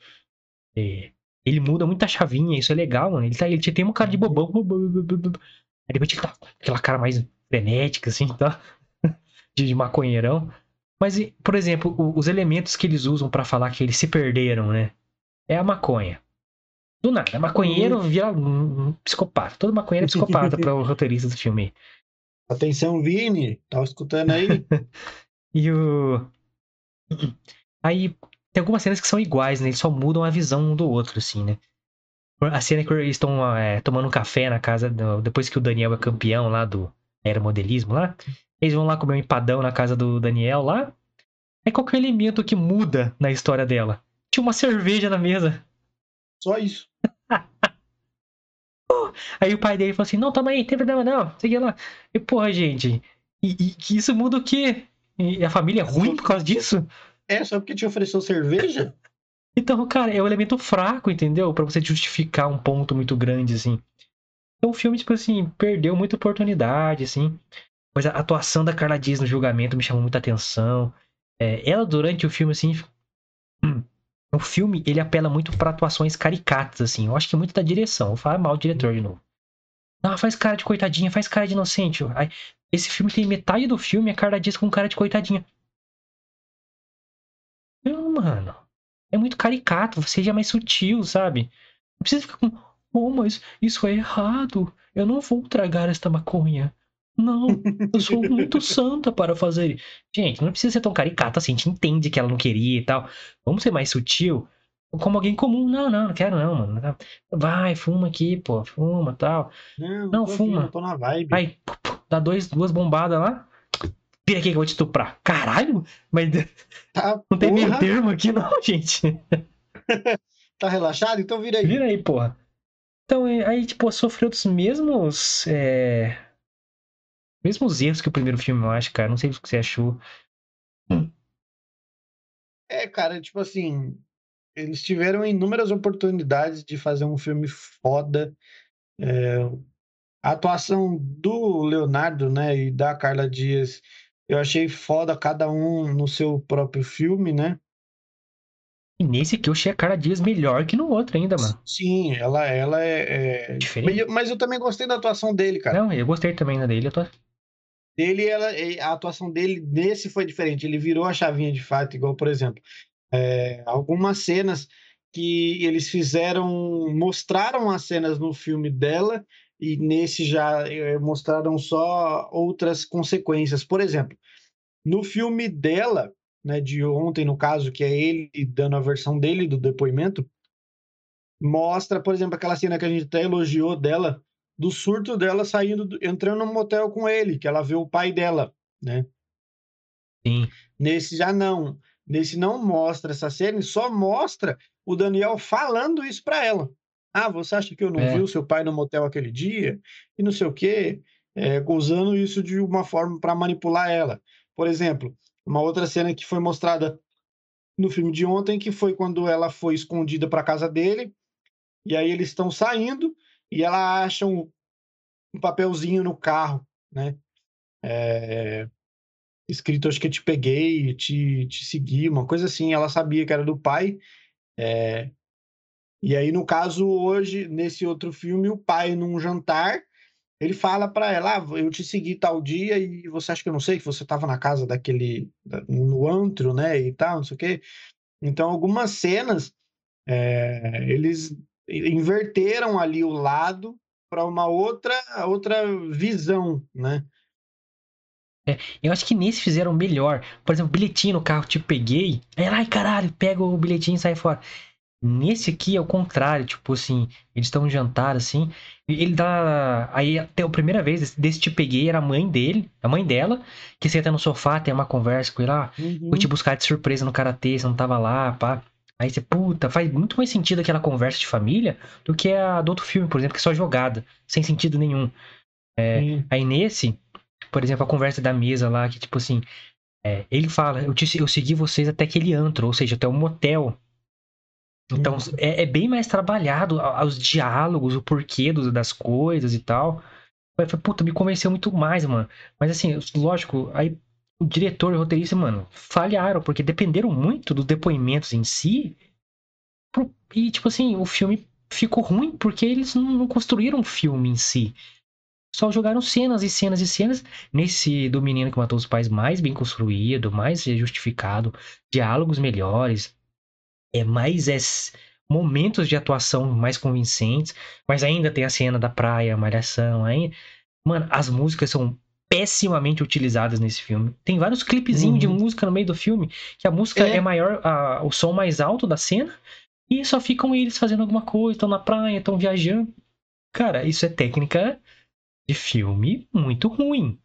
É, ele muda muita chavinha, isso é legal, mano. Ele, tá, ele tem uma cara de bobão. Aí depois ele tá aquela cara mais frenética, assim, tá? De, de maconheirão. Mas, por exemplo, os elementos que eles usam pra falar que eles se perderam, né? É a maconha. Do nada, maconheiro vira um, psicopata. Todo maconheiro é psicopata para o roteirista do filme. Atenção, Vini, tá escutando aí? E o. Aí tem algumas cenas que são iguais, né? Eles só mudam a visão um do outro, assim, né? A cena que eles estão é, tomando um café na casa. do- Depois que o Daniel é campeão lá do aeromodelismo lá. Eles vão lá comer um empadão na casa do Daniel lá. É o elemento que muda na história dela? Tinha uma cerveja na mesa. Só isso. Aí o pai dele falou assim: Não, toma aí, não tem problema não. Sei lá. E porra, gente. E, que isso muda o quê? E a família é ruim por causa disso? É, só porque te ofereceu cerveja? Então, cara, é um elemento fraco, entendeu? Pra você justificar um ponto muito grande, assim. Então o filme, tipo assim, perdeu muita oportunidade, assim. Mas a atuação da Carla Dias no julgamento me chamou muita atenção. É, ela, durante o filme, assim. O filme, ele apela muito pra atuações caricatas, assim. Eu acho que é muito da direção. Vou falar mal do diretor de novo. Ah, faz cara de coitadinha, faz cara de inocente. Esse filme tem metade do filme a Carla Dias com cara de coitadinha. Não, mano. É muito caricato, seja mais sutil, sabe? Não precisa ficar com. Oh, mas isso é errado. Eu não vou tragar esta maconha. Não, eu sou muito santa para fazer. Gente, não precisa ser tão caricata assim. A gente entende que ela não queria e tal. Vamos ser mais sutil. Como alguém comum. Não, não, não quero não, mano. Vai, fuma aqui, pô. Fuma tal. Não, Não, fuma. Aqui, tô na vibe. Pu, dá dois, duas bombadas lá. Vira aqui que eu vou te estuprar. Caralho! Mas Tá, não tem meio porra, termo aqui, não, gente. tá relaxado? Então vira aí. Vira aí, porra. Então, é, aí, tipo, sofreu dos mesmos. É... Mesmos erros que o primeiro filme, eu acho, cara. Não sei o que você achou. É, cara, tipo assim, eles tiveram inúmeras oportunidades de fazer um filme foda. É, a atuação do Leonardo, né, e da Carla Dias, eu achei foda cada um no seu próprio filme, né? E nesse aqui eu achei a cara Dias melhor que no outro ainda, mano. Sim, ela, ela é, é... Diferente. Mas eu- Mas eu também gostei da atuação dele, cara. Não, eu gostei também da dele. Eu tô... Dele, ela, a atuação dele nesse foi diferente. Ele virou a chavinha de fato, igual, por exemplo, é, algumas cenas que eles fizeram, mostraram as cenas no filme dela e nesse já é, mostraram só outras consequências. Por exemplo, no filme dela, né, de ontem, no caso, que é ele dando a versão dele do depoimento, mostra, por exemplo, aquela cena que a gente até elogiou dela, do surto dela saindo, do- entrando no motel com ele, que ela vê o pai dela, né? Sim. Nesse já não. Nesse não mostra essa cena só mostra o Daniel falando isso pra ela. Ah, você acha que eu não É. vi o seu pai no motel aquele dia? E não sei o quê. É, usando isso de uma forma para manipular ela. Por exemplo, uma outra cena que foi mostrada no filme de ontem, que foi quando ela foi escondida para casa dele, e aí eles estão saindo e ela acha um, um papelzinho no carro, né? É, escrito, acho que te peguei, te, te segui, uma coisa assim. Ela sabia que era do pai. é, e aí, no caso, hoje, nesse outro filme, o pai, num jantar, Ele fala pra ela, ah, eu te segui tal dia e você acha que eu não sei que você tava na casa daquele, no antro, né, e tal, não sei o quê. Então, algumas cenas, é, eles inverteram ali o lado para uma outra, outra visão, né? É, eu acho que nesse fizeram melhor. Por exemplo, bilhetinho no carro, te peguei. Aí, ai caralho, pega o bilhetinho e sai fora. Nesse aqui é o contrário, tipo assim, eles estão jantar assim, ele dá. Aí até a primeira vez desse te peguei era a mãe dele, a mãe dela, que senta no sofá, tem uma conversa com ele lá, ah, uhum. fui te buscar de surpresa no karatê, você não tava lá, pá. Aí você, puta, faz muito mais sentido aquela conversa de família do que a do outro filme, por exemplo, que é só jogada, sem sentido nenhum. É, aí nesse, por exemplo, a conversa da mesa lá, que tipo assim, é, ele fala, eu, te, eu segui vocês até aquele antro, ou seja, até um motel. Então, uhum. é, é, bem mais trabalhado os diálogos, o porquê dos, das coisas e tal. Eu falei, puta, me convenceu muito mais, mano. Mas assim, lógico, aí o diretor e o roteirista, mano, falharam, porque dependeram muito dos depoimentos em si. E, tipo assim, o filme ficou ruim porque eles não construíram um filme em si. Só jogaram cenas e cenas e cenas. Nesse do menino que matou os pais, mais bem construído, mais justificado, diálogos melhores, é mais é, momentos de atuação mais convincentes, mas ainda tem a cena da praia, malhação, aí, mano, as músicas são pessimamente utilizadas nesse filme. Tem vários clipezinhos uhum. de música no meio do filme, que a música é, é maior, a, o som mais alto da cena, e só ficam eles fazendo alguma coisa, estão na praia, estão viajando. Cara, isso é técnica de filme muito ruim.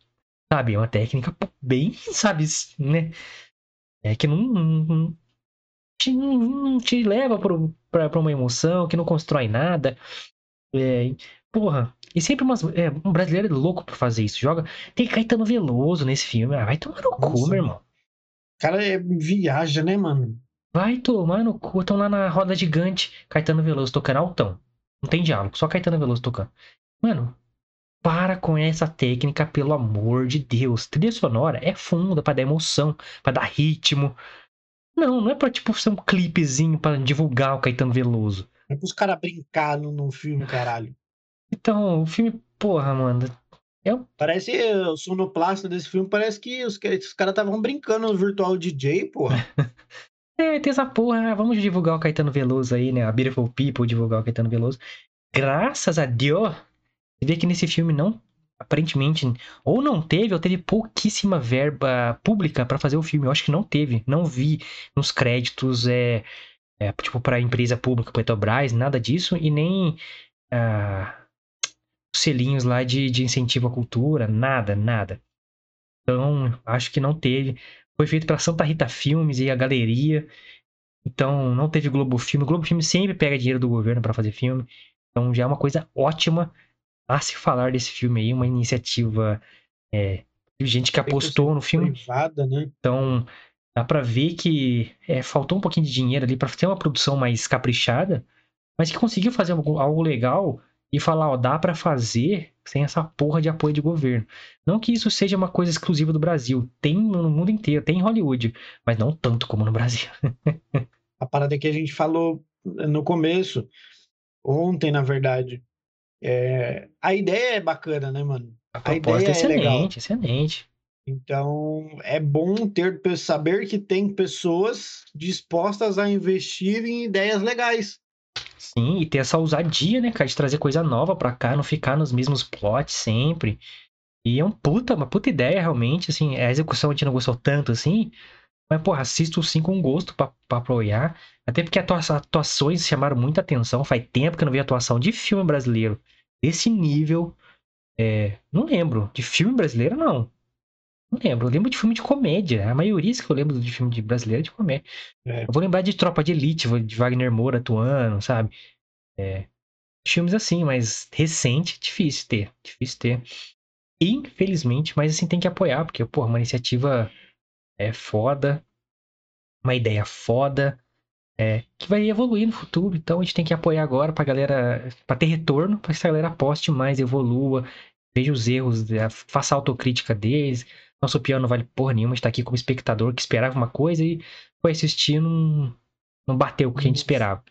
Sabe? É uma técnica bem, sabe, né? É que não, não, te, não te leva para uma emoção, que não constrói nada. É, porra, e sempre umas, é, um brasileiro é louco pra fazer isso. Joga. Tem Caetano Veloso nesse filme. Ah, vai tomar no Nossa, cu, meu irmão. O cara é, viaja, né, mano? Vai tomar no cu. Estão lá na roda gigante. Caetano Veloso tocando altão. Não tem diálogo, só Caetano Veloso tocando. Mano, para com essa técnica, pelo amor de Deus. Trilha sonora é funda para dar emoção, para dar ritmo. Não, não é pra, tipo, ser um clipezinho para divulgar o Caetano Veloso. É pros caras brincar no, no filme, caralho. Então, o filme, porra, mano. É... Parece o sonoplasta desse filme, parece que os, os caras estavam brincando no virtual DJ, porra. é, tem essa porra, né? vamos divulgar o Caetano Veloso aí, né? A Beautiful People divulgar o Caetano Veloso. Graças a Deus, você vê que nesse filme não aparentemente, ou não teve, ou teve pouquíssima verba pública para fazer o filme. Eu acho que não teve. Não vi nos créditos, é, é tipo, para empresa pública, Petrobras, nada disso, e nem ah, selinhos lá de, de incentivo à cultura, nada, nada. Então, acho que não teve. Foi feito pela Santa Rita Filmes e a galeria. Então, não teve Globo Filme. O Globo Filme sempre pega dinheiro do governo para fazer filme. Então, já é uma coisa ótima a se falar desse filme aí, uma iniciativa é, de gente que apostou no filme. Privada, né? Então, dá para ver que é, faltou um pouquinho de dinheiro ali para ter uma produção mais caprichada, mas que conseguiu fazer algo, algo legal e falar, ó, dá para fazer sem essa porra de apoio de governo. Não que isso seja uma coisa exclusiva do Brasil, tem no mundo inteiro, tem em Hollywood, mas não tanto como no Brasil. a parada que a gente falou no começo, ontem, na verdade, é, a ideia é bacana, né, mano? A, a ideia é excelente, é legal. excelente. Então, é bom ter saber que tem pessoas dispostas a investir em ideias legais. Sim, e ter essa ousadia, né, cara, de trazer coisa nova pra cá, não ficar nos mesmos plots sempre. E é um puta, uma puta ideia, realmente, assim, a execução a gente não gostou tanto, assim, mas, porra, assisto sim com gosto pra, pra apoiar. Até porque as atuações chamaram muita atenção. Faz tempo que eu não vi atuação de filme brasileiro desse nível. É, não lembro. De filme brasileiro, não. Não lembro. Eu lembro de filme de comédia. A maioria que eu lembro de filme de brasileiro é de comédia. É. Eu vou lembrar de Tropa de Elite, de Wagner Moura atuando, sabe? É, filmes assim, mas recente, difícil ter. Difícil ter. Infelizmente, mas assim tem que apoiar, porque, porra, uma iniciativa é foda, uma ideia foda, é, que vai evoluir no futuro. Então a gente tem que apoiar agora pra galera, pra ter retorno, pra que essa galera poste mais, evolua, veja os erros, faça autocrítica deles. Nosso piano não vale porra nenhuma, a gente tá aqui como espectador que esperava uma coisa e foi assistir, não, não bateu o que a gente esperava.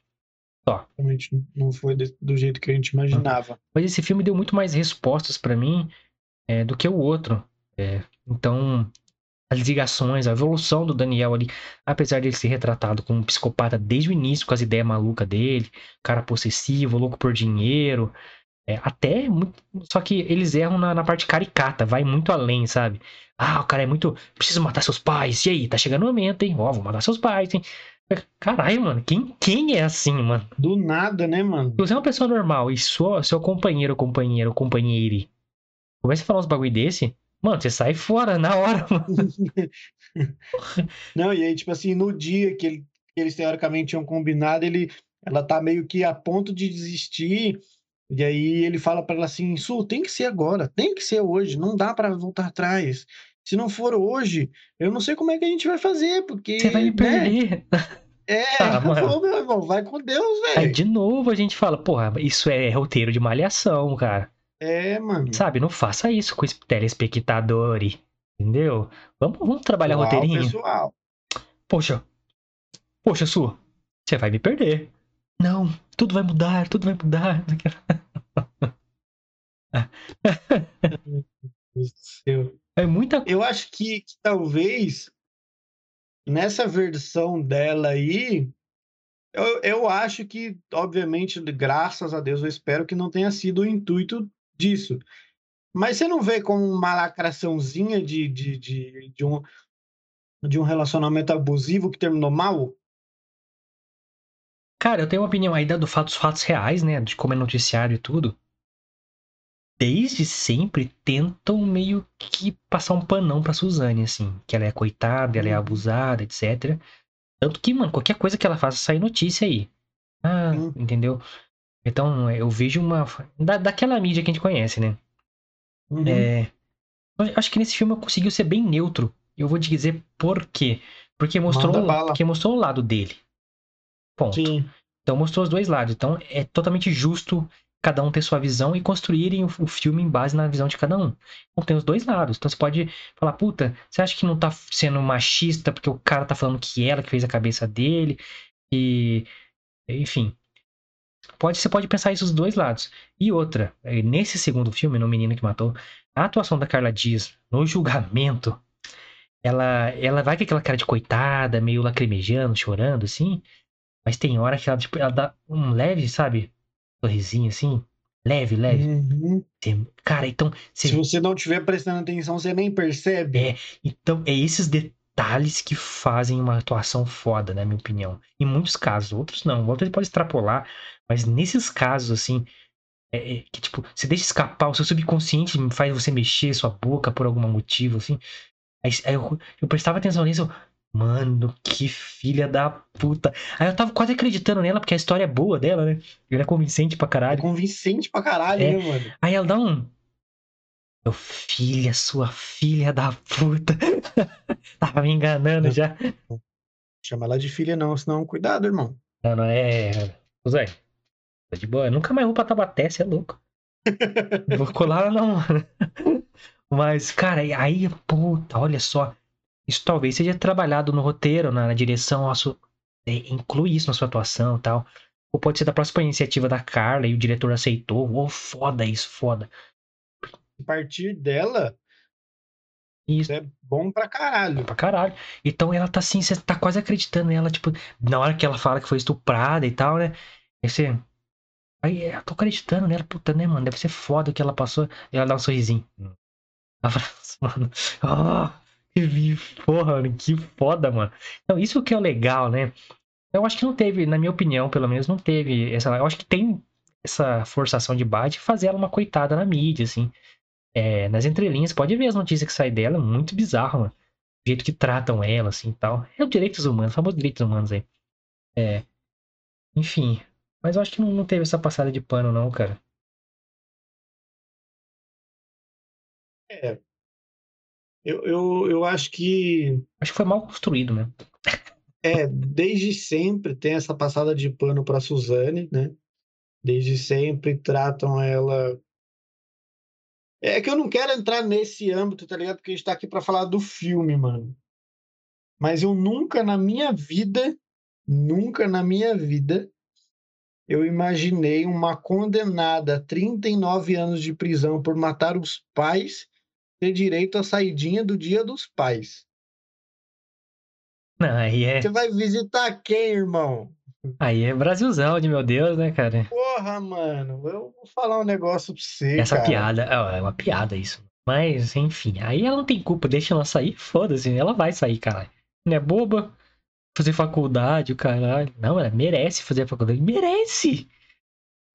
Só. Realmente não foi do jeito que a gente imaginava. Mas esse filme deu muito mais respostas pra mim é, do que o outro. É, então, as ligações, a evolução do Daniel ali, apesar de ele ser retratado como um psicopata desde o início, com as ideias malucas dele, cara possessivo, louco por dinheiro, é, até muito- só que eles erram na, na parte caricata, vai muito além, sabe? Ah, o cara é muito. Preciso matar seus pais. E aí, tá chegando o momento, hein? Ó, vou matar seus pais, hein? Caralho, mano, quem, quem é assim, mano? Do nada, né, mano? Se você é uma pessoa normal e sua, seu companheiro, companheiro, companheire começa a falar uns bagulho desse, mano, você sai fora na hora, mano. Não, e aí, tipo assim, no dia que, ele- que eles teoricamente tinham combinado, ele, ela tá meio que a ponto de desistir. E aí ele fala pra ela assim: Su, tem que ser agora, tem que ser hoje, não dá pra voltar atrás. Se não for hoje, eu não sei como é que a gente vai fazer, porque. Você vai me né? perder. É, Ah, vou, meu irmão, vai com Deus, Aí velho. de novo a gente fala, porra, isso é roteiro de malhação, cara. É, mano. Sabe, não faça isso com esse telespectador, entendeu? Vamos, vamos trabalhar Pessoal, roteirinho. pessoal. Poxa, poxa, Su, você vai me perder. Não, tudo vai mudar, tudo vai mudar. Meu Deus do céu. É muita Eu acho que, que talvez nessa versão dela aí, eu, eu acho que, obviamente, graças a Deus, eu espero que não tenha sido o intuito disso. Mas você não vê como uma lacraçãozinha de, de, de, de, um, de um relacionamento abusivo que terminou mal? Cara, eu tenho uma opinião aí da- do fato, dos fatos reais, né? De como é noticiário e tudo. Desde sempre tentam meio que passar um panão pra Suzane, assim. Que ela é coitada, ela é Uhum. abusada, etc. Tanto que, mano, qualquer coisa que ela faça sai notícia aí. Ah, Sim. entendeu? Então, eu vejo uma. Da, daquela mídia que a gente conhece, né? Uhum. É, acho que nesse filme eu conseguiu ser bem neutro. Eu vou te dizer por quê. Porque mostrou, porque mostrou o lado dele. Ponto. Sim. Então mostrou os dois lados. Então é totalmente justo cada um ter sua visão e construírem o, o filme em base na visão de cada um. Então tem os dois lados. Então você pode falar, puta, você acha que não tá sendo machista porque o cara tá falando que ela que fez a cabeça dele? E. Enfim. Pode, você pode pensar isso dos dois lados. E outra, eh, nesse segundo filme, no Menino que Matou, a atuação da Carla Dias no julgamento, ela, ela vai com aquela cara de coitada, meio lacrimejando, chorando, assim. Mas tem hora que ela, tipo, ela dá um leve, sabe? Sorrisinho, assim. Leve, leve. Uhum. Você- Cara, então. você- Se você não estiver prestando atenção, você nem percebe. É, então, é esses detalhes que fazem uma atuação foda, na minha opinião. Em muitos casos, outros não. Outros ele pode extrapolar, mas nesses casos, assim, é, é, que tipo, você deixa escapar, o seu subconsciente faz você mexer sua boca por algum motivo, assim. Aí, aí eu, eu prestava atenção nisso, eu, mano, que filha da puta. Aí eu tava quase acreditando nela, porque a história é boa dela, né? Ela é convincente pra É caralho. convincente pra caralho, É. né, mano? Aí ela dá um. Meu filha, sua filha da puta. Tava me enganando já. Chama ela de filha, não, senão cuidado, irmão. Não, não é. Zé, tá de boa. Eu nunca mais vou pra Tabaté, você é louco. Não Vou colar, não. Mas, cara, aí, puta, olha só. Isso talvez seja trabalhado no roteiro, na, na direção, su- é, inclui isso na sua atuação e tal. Ou pode ser da próxima iniciativa da Carla e o diretor aceitou. Ô, foda isso, foda. A partir dela, Isso. é bom pra caralho. pra caralho. Então ela tá assim, você tá quase acreditando nela, tipo, na hora que ela fala que foi estuprada e tal, né? Aí você. Aí eu tô acreditando nela, puta, né, mano? Deve ser foda o que ela passou. E ela dá um sorrisinho. Abraço, mano. Que vi- porra, que foda, mano. Então, isso que é o legal, né? Eu acho que não teve, na minha opinião, pelo menos, não teve essa. Eu acho que tem essa forçação de barra de fazer ela uma coitada na mídia, assim. É, nas entrelinhas, pode ver as notícias que saem dela, muito bizarro, mano. O jeito que tratam ela, assim tal. É o direitos humanos, o famoso direitos humanos aí. É. Enfim. Mas eu acho que não, não teve essa passada de pano, não, cara. É. Eu, eu, eu acho que Acho que foi mal construído, né? é, desde sempre tem essa passada de pano pra Suzane, né? Desde sempre tratam ela. É que eu não quero entrar nesse âmbito, tá ligado? Porque a gente tá aqui pra falar do filme, mano. Mas eu nunca na minha vida, nunca na minha vida, eu imaginei uma condenada a 39 anos de prisão por matar os pais ter direito à saidinha do dia dos pais. Não, aí é. Você vai visitar quem, irmão? Aí é Brasilzão, de meu Deus, né, cara? Porra, mano, eu vou falar um negócio pra você, Essa cara. piada, é uma piada isso. Mas, enfim, aí ela não tem culpa, deixa ela sair, foda-se, ela vai sair, caralho. Não é boba? Fazer faculdade, o caralho. Não, ela merece fazer a faculdade. Merece!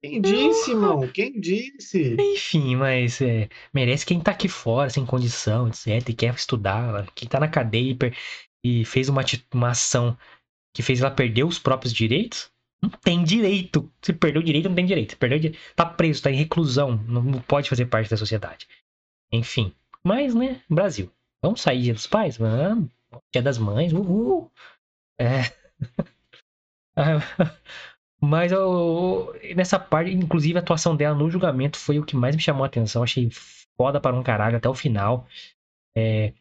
Quem disse, irmão? Quem disse? Enfim, mas é, merece quem tá aqui fora, sem condição, etc, e quer estudar, quem tá na cadeia e, fez uma, uma ação que fez ela perder os próprios direitos, não tem direito. Se perdeu o direito, não tem direito. Se perdeu o direito, tá preso, tá em reclusão, não, não pode fazer parte da sociedade. Enfim, mas, né, Brasil. Vamos sair dia dos pais? Vamos. Dia das mães, uhul. É. Mas eu, nessa parte, inclusive a atuação dela no julgamento foi o que mais me chamou a atenção. Achei foda para um caralho até o final. É,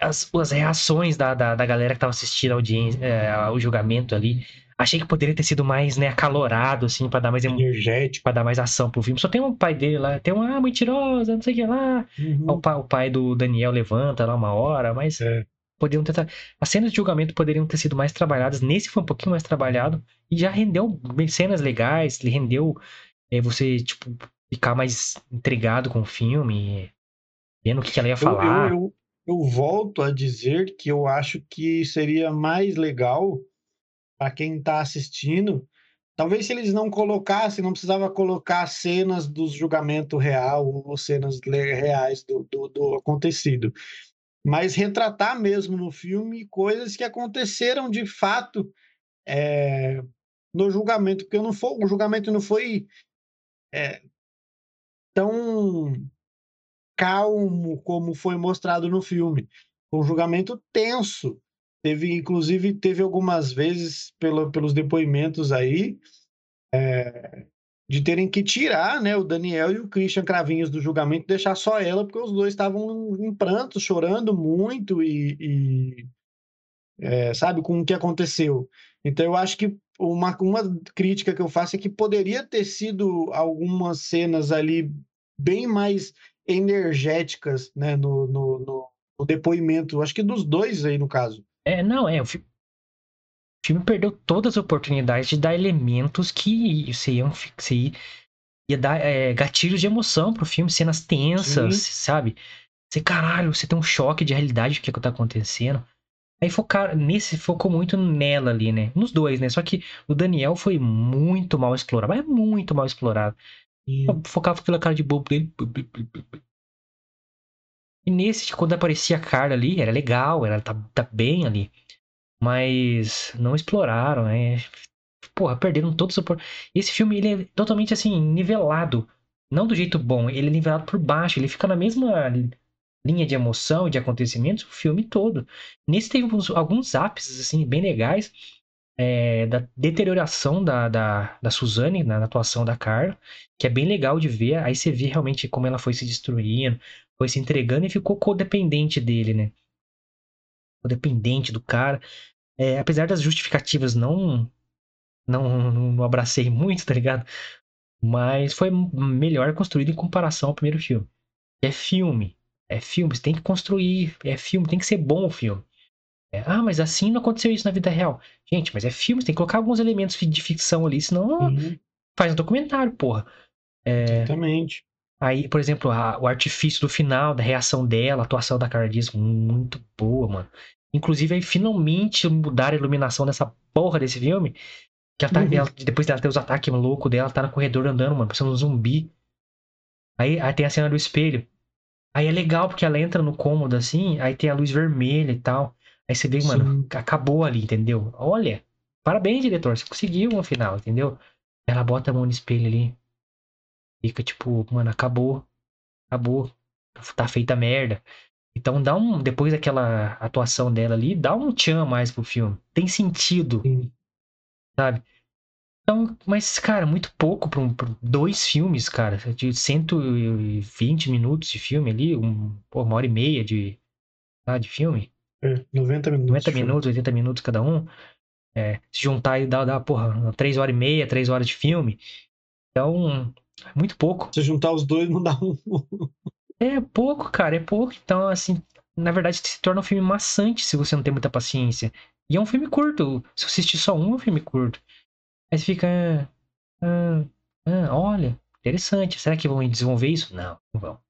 as, as reações da, da, da galera que tava assistindo a audiência, é, ao julgamento ali. Achei que poderia ter sido mais, né, acalorado, assim, para dar mais Energético. pra dar mais ação pro filme. Só tem um pai dele lá, tem uma ah, mentirosa, não sei o que lá. Uhum. O, pai, o pai do Daniel levanta lá uma hora, mas É. poderiam ter. As cenas de julgamento poderiam ter sido mais trabalhadas. Nesse foi um pouquinho mais trabalhado. E já rendeu cenas legais, ele rendeu é, você, tipo, ficar mais intrigado com o filme, vendo o que, que ela ia falar. eu, eu, eu volto a dizer que eu acho que seria mais legal para quem está assistindo. Talvez se eles não colocassem, não precisava colocar cenas do julgamento real ou cenas reais do, do, do acontecido, mas retratar mesmo no filme coisas que aconteceram de fato é, no julgamento, porque foi, o julgamento não foi é, tão calmo como foi mostrado no filme. Foi um julgamento tenso. Teve, inclusive, teve algumas vezes, pelo, pelos depoimentos aí, é, de terem que tirar né, o Daniel e o Christian Cravinhos do julgamento, deixar só ela, porque os dois estavam em prantos, chorando muito e, e, é, sabe, com o que aconteceu. Então, eu acho que uma, uma crítica que eu faço é que poderia ter sido algumas cenas ali bem mais energéticas né, no, no, no, no depoimento, acho que dos dois aí no caso. É, não, é. O fi- o filme perdeu todas as oportunidades de dar elementos que você iam, você ia, dar é, gatilhos de emoção pro filme, cenas tensas, Sim. sabe? Você, caralho, você tem um choque de realidade do que, que tá acontecendo. Aí focar nesse focou muito nela ali, né? Nos dois, né? Só que o Daniel foi muito mal explorado, mas muito mal explorado. Eu focava aquela cara de bobo dele. E nesse, quando aparecia a Carla ali, era legal, ela tá, tá bem ali. Mas não exploraram, né? Porra, perderam todos os opor- Esse filme, ele é totalmente assim, nivelado. Não do jeito bom, ele é nivelado por baixo. Ele fica na mesma linha de emoção e de acontecimentos o filme todo. Nesse teve alguns, alguns ápices, assim, bem legais. é, da deterioração da, da, da Suzane na, na atuação da Carla, que é bem legal de ver. Aí você vê realmente como ela foi se destruindo, foi se entregando e ficou codependente dele, né? Codependente do cara. É, apesar das justificativas não, não não abracei muito, tá ligado? Mas foi melhor construído em comparação ao primeiro filme. É filme. É filme, você tem que construir. É filme, tem que ser bom o filme. É, ah, mas assim não aconteceu isso na vida real. Gente, mas é filme, você tem que colocar alguns elementos de ficção ali, senão Uhum, faz um documentário, porra. exatamente. Aí, por exemplo, a- o artifício do final, da reação dela, a atuação da Cara Dias, muito boa, mano. Inclusive, aí finalmente mudaram a iluminação dessa porra desse filme. Que ela tá, Uhum. ela- depois dela ter os ataques loucos dela, tá no corredor andando, mano, parecendo um zumbi. Aí, aí tem a cena do espelho. Aí é legal porque ela entra no cômodo assim, aí tem a luz vermelha e tal. Aí você vê, mano, Sim. acabou ali, entendeu? Olha, parabéns, diretor, você conseguiu no final, entendeu? Ela bota a mão no espelho ali. Fica tipo, mano, acabou. Acabou. Tá feita merda. Então dá um. Depois daquela atuação dela ali, dá um tchan mais pro filme. Tem sentido, Sim. sabe? Então, mas, cara, muito pouco pra, um, dois filmes, cara. De 120 minutos de filme ali, um, pô, uma hora e meia de, ah, de filme. É, 90 minutos. 90 de filme. minutos, 80 minutos cada um. É, se juntar e dá, dá, porra, três horas e meia, três horas de filme. Então, muito pouco. Se juntar os dois, não dá um. É pouco, cara, é pouco. Então, assim, na verdade, se torna um filme maçante se você não tem muita paciência. E é um filme curto. Se você assistir só um, é um filme curto. Aí você fica. Ah, ah, olha, interessante. Será que vão desenvolver isso? Não, não vão.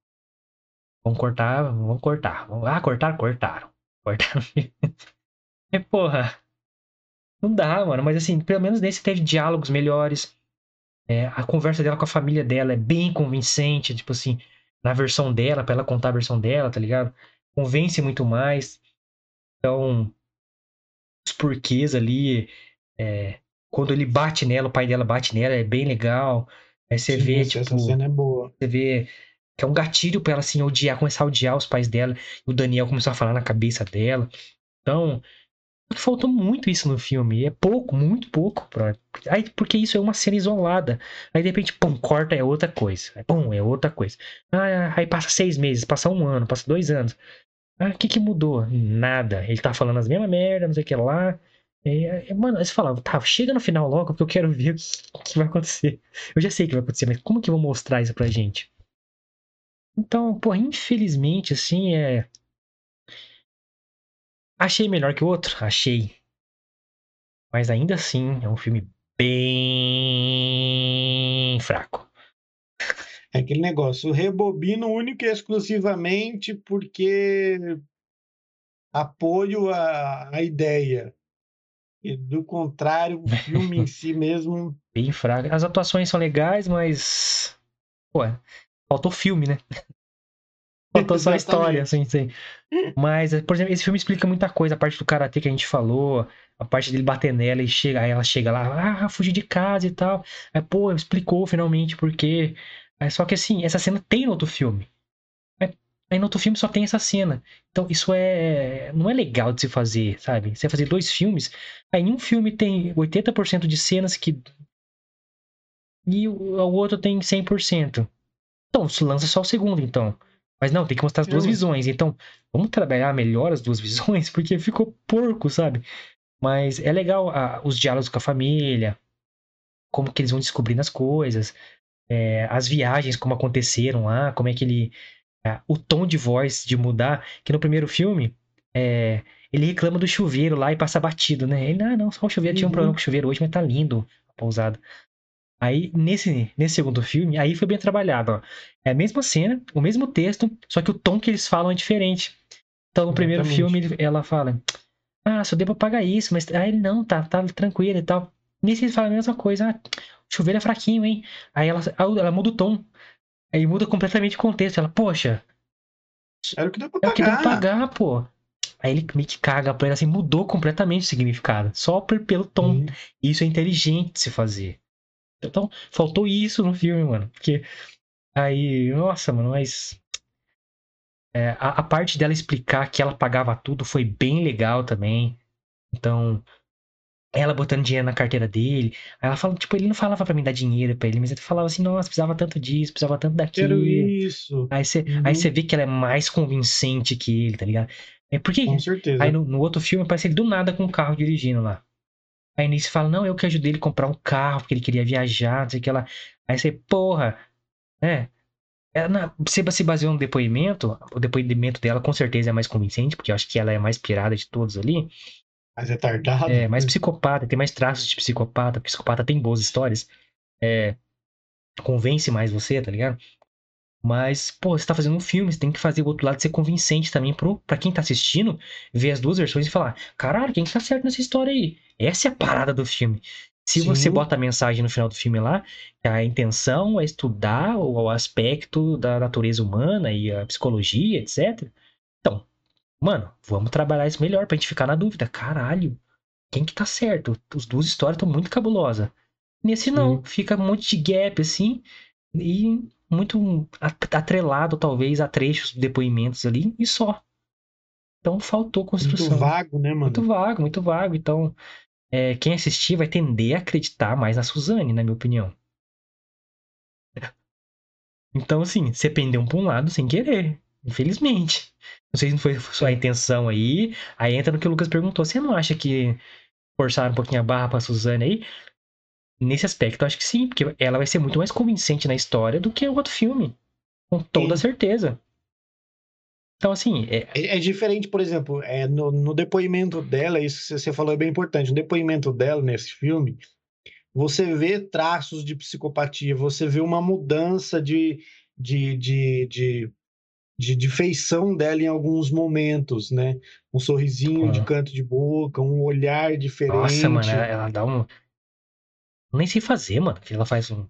Vão cortar, vão cortar. Ah, cortaram, cortaram. Cortaram. é, porra. Não dá, mano. Mas assim, pelo menos nesse teve diálogos melhores. É, a conversa dela com a família dela é bem convincente. Tipo assim, na versão dela, para ela contar a versão dela, tá ligado? Convence muito mais. Então, os porquês ali, é, quando ele bate nela, o pai dela bate nela, é bem legal. Aí você Sim, vê, essa tipo. cena é boa. Você vê que é um gatilho pra ela, assim, odiar, começar a odiar os pais dela. E o Daniel começou a falar na cabeça dela. Então, faltou muito isso no filme. É pouco, muito pouco. Pra... Aí, porque isso é uma cena isolada. Aí de repente, pum, corta, é outra coisa. Pum, é outra coisa. Ah, aí passa seis meses, passa um ano, passa dois anos. Ah, o que que mudou? Nada. Ele tá falando as mesmas merdas, não sei o que lá. E, mano, aí você fala, tá, chega no final logo, porque eu quero ver o que vai acontecer. Eu já sei o que vai acontecer, mas como que vão mostrar isso pra gente? Então, pô, infelizmente, assim, é. Achei melhor que o outro? Achei. Mas ainda assim, é um filme bem fraco. É aquele negócio, rebobino único e exclusivamente porque apoio a, a ideia. E do contrário, o filme em si mesmo. Bem fraco. As atuações são legais, mas. Pô, faltou filme, né? Faltou só a história, assim, sim. Mas, por exemplo, esse filme explica muita coisa. A parte do karatê que a gente falou, a parte dele bater nela e chega, aí ela chega lá, ah, fugir de casa e tal. Aí, pô, explicou finalmente por quê. É só que assim, essa cena tem no outro filme. Aí no outro filme só tem essa cena. Então isso é. Não é legal de se fazer, sabe? Você fazer dois filmes. Aí em um filme tem 80% de cenas que. E o, o outro tem 100%. Então, se lança só o segundo, então. Mas não, tem que mostrar as duas visões. Então, vamos trabalhar melhor as duas visões, porque ficou porco, sabe? Mas é legal ah, os diálogos com a família, como que eles vão descobrindo as coisas é, as viagens, como aconteceram lá, como é que ele. É, o tom de voz de mudar, que no primeiro filme. É, ele reclama do chuveiro lá e passa batido, né? Ele, ah, não, só o chuveiro uhum. tinha um problema com o chuveiro hoje, mas tá lindo a pousada. Aí, nesse, nesse segundo filme, aí foi bem trabalhado, ó. É a mesma cena, o mesmo texto, só que o tom que eles falam é diferente. Então, no primeiro Exatamente. filme, ela fala, ah, só deu pra pagar isso, mas aí ele não, tá, tá tranquilo e tal. Nesse ele fala a mesma coisa, ah, chuveiro é fraquinho, hein? Aí ela, ela muda o tom. Aí muda completamente o contexto. Ela, poxa. Era o que deu pra pagar. É o que deu pra pagar, pô. Aí ele meio que caga pra ele, assim, mudou completamente o significado. Só pelo tom. Uhum. Isso é inteligente de se fazer. Então, faltou isso no filme, mano. Porque aí, nossa, mano, mas. É, a, a, parte dela explicar que ela pagava tudo foi bem legal também. Então, ela botando dinheiro na carteira dele. Aí ela fala, tipo, ele não falava pra mim dar dinheiro pra ele, mas ele falava assim, nossa, precisava tanto disso, precisava tanto daquilo. Quero isso. Aí você, uhum. aí você vê que ela é mais convincente que ele, tá ligado? É porque. Com certeza. Aí no, no outro filme aparece ele do nada com um carro dirigindo lá. Aí nisso fala, não, eu que ajudei ele a comprar um carro, porque ele queria viajar, não sei o que lá. Aí você, porra, né? Ela, você se baseou no depoimento, o depoimento dela com certeza é mais convincente, porque eu acho que ela é mais pirada de todos ali. Mais retardado. É, mais psicopata, tem mais traços de psicopata. Psicopata tem boas histórias. É, convence mais você, tá ligado? Mas, pô, você tá fazendo um filme, você tem que fazer o outro lado ser convincente também pro, pra quem tá assistindo, ver as duas versões e falar: caralho, quem que tá certo nessa história aí? Essa é a parada do filme. Se Sim. você bota a mensagem no final do filme lá, que a intenção é estudar o, o aspecto da natureza humana e a psicologia, etc. Então, Mano, vamos trabalhar isso melhor pra gente ficar na dúvida. Caralho, quem que tá certo? As duas histórias estão muito cabulosas. Nesse não, Sim. fica um monte de gap assim e muito atrelado talvez a trechos, depoimentos ali e só. Então faltou construção. Muito vago, né, mano? Muito vago, muito vago. Então, é, quem assistir vai tender a acreditar mais na Suzane, na minha opinião. Então, assim, você pendeu pra um lado sem querer. Infelizmente. Não sei se não foi sua intenção aí. Aí entra no que o Lucas perguntou. Você não acha que forçaram um pouquinho a barra pra Suzane aí. Nesse aspecto, eu acho que sim, porque ela vai ser muito mais convincente na história do que o outro filme. Com toda Sim. certeza. Então, assim, é, É, é diferente, por exemplo, é, no, no depoimento dela, isso que você falou é bem importante. No depoimento dela nesse filme, você vê traços de psicopatia, você vê uma mudança de, de, de, de, de, de feição dela em alguns momentos, né? Um sorrisinho de canto de boca, um olhar diferente. nossa, mano, ela, ela dá um. Nem sei fazer, mano, que ela faz um.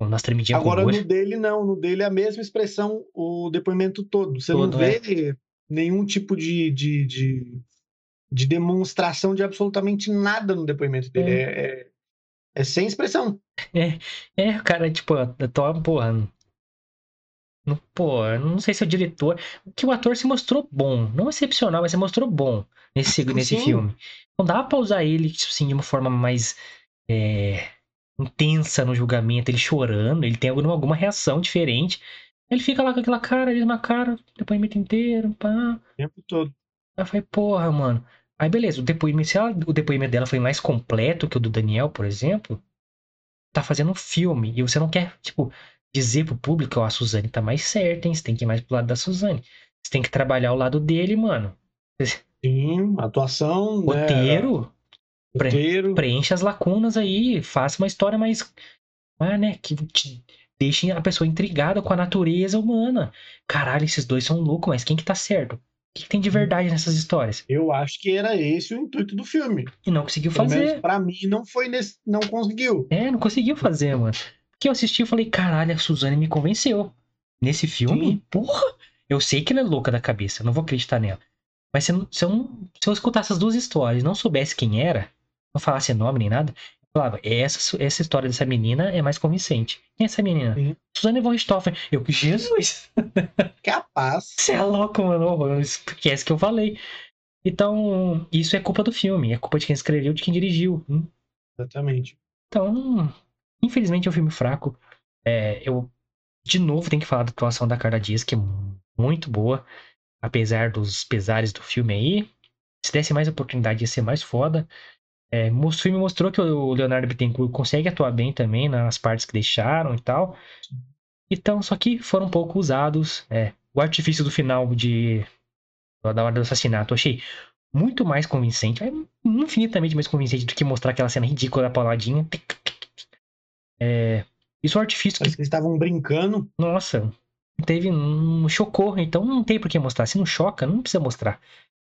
Umas tremidinhas Agora, no dele, não. No dele é a mesma expressão o depoimento todo. Você Todo, não vê nenhum tipo de, de, de, de demonstração de absolutamente nada no depoimento dele. É, é, é sem expressão. É, cara, tipo, tô, porra. Não, pô, não sei se é o diretor. Que o ator se mostrou bom. Não excepcional, mas se mostrou bom nesse, nesse Sim. filme. Não dá pra usar ele, tipo assim, de uma forma mais é, intensa no julgamento, ele chorando, ele tem alguma, alguma reação diferente. Ele fica lá com aquela cara, mesma cara, o depoimento inteiro, pá. O tempo todo. Aí eu falei, porra, mano. Aí beleza, o depoimento, se ela- o depoimento dela foi mais completo que o do Daniel, por exemplo, tá fazendo um filme e você não quer, tipo, dizer pro público, ó, a Suzane tá mais certa, hein? Você tem que ir mais pro lado da Suzane. Você tem que trabalhar o lado dele, mano. Sim, atuação, né, Roteiro, pre- preencha as lacunas aí, faça uma história mais. Ah, né? Que te deixem a pessoa intrigada com a natureza humana. Caralho, esses dois são loucos, mas quem que tá certo? O que, tem de verdade nessas histórias? Eu acho que era esse o intuito do filme. E não conseguiu Pelo fazer. pra mim, não foi nesse. Não conseguiu. É, não conseguiu fazer, mano. Porque eu assisti e falei, caralho, a Suzane me convenceu. Nesse filme, Sim. porra, eu sei que ela é louca da cabeça, não vou acreditar nela. Mas se se eu, se eu escutasse as duas histórias e não soubesse quem era, não falasse nome nem nada, eu falava, essa, essa história dessa menina é mais convincente. Quem é essa menina? Sim. Suzane von Richthofen. Eu, Jesus, Capaz. você é louco, mano. Esquece que eu falei. Então, isso é culpa do filme, é culpa de quem escreveu, de quem dirigiu. Hum, Exatamente. Então, infelizmente é um filme fraco. É, eu, de novo, tenho que falar da atuação da Carla Dias, que é muito boa, apesar dos pesares do filme aí. Se desse mais oportunidade, ia ser mais foda. É, o filme mostrou que o Leonardo Bittencourt consegue atuar bem também nas partes que deixaram e tal. Então, só que foram um pouco usados. é, o artifício do final de da hora do assassinato, eu achei muito mais convincente, é infinitamente mais convincente do que mostrar aquela cena ridícula da pauladinha. É, isso é um artifício que Parece que eles estavam brincando. nossa, teve, não chocou, então não tem por que mostrar. Se não choca, não precisa mostrar.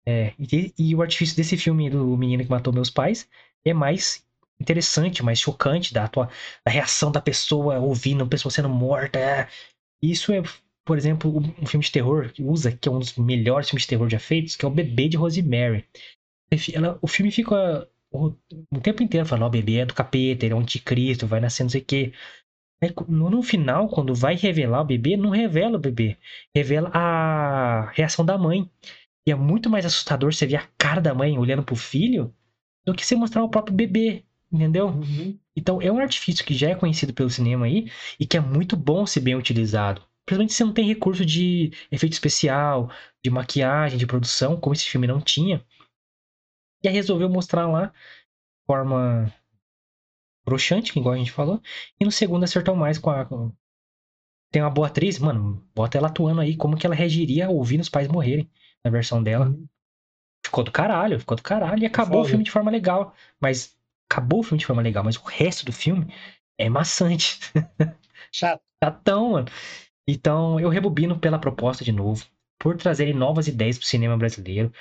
É, e, e o artifício desse filme do menino que matou meus pais é mais interessante, mais chocante da, atua- da reação da pessoa ouvindo a pessoa sendo morta. É. Isso é, por exemplo, um filme de terror que usa, que é um dos melhores filmes de terror já feitos, que é o Bebê de Rosemary. Ela- o filme fica o, o tempo inteiro falando, o bebê é do capeta, ele é um anticristo, vai nascer não sei o quê. No final, quando vai revelar o bebê, não revela o bebê. Revela a reação da mãe. E é muito mais assustador você ver a cara da mãe olhando pro filho do que você mostrar o próprio bebê. Entendeu? Uhum. Então é um artifício que já é conhecido pelo cinema aí e que é muito bom se bem utilizado. Principalmente se você não tem recurso de efeito especial, de maquiagem, de produção, como esse filme não tinha. E aí resolveu mostrar lá de forma broxante, igual a gente falou. E no segundo acertou mais com a. Tem uma boa atriz, mano, bota ela atuando aí, como que ela reagiria ouvindo os pais morrerem na versão dela. Uhum. Ficou do caralho, ficou do caralho. E acabou o Foda. filme de forma legal. Mas. Acabou o filme de forma legal, mas o resto do filme é maçante. Chato. Chatão, mano. Então, eu rebobino pela proposta de novo, por trazerem novas ideias pro cinema brasileiro,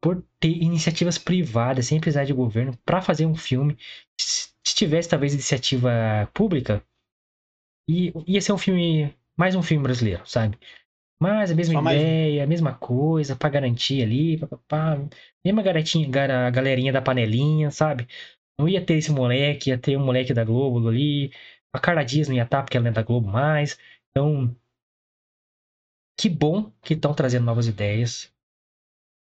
por ter iniciativas privadas, sem precisar de governo, pra fazer um filme. Se se tivesse, talvez, iniciativa pública, e ia ser um filme. Mais um filme brasileiro, sabe? Mas a mesma Só mais ideia, a mesma coisa, pra garantir ali, papapá. Mesma garotinha, gara- galerinha da panelinha, sabe? Não ia ter esse moleque, ia ter um moleque da Globo ali. A Carla Dias não ia estar porque ela não é da Globo mais. Então, que bom que estão trazendo novas ideias.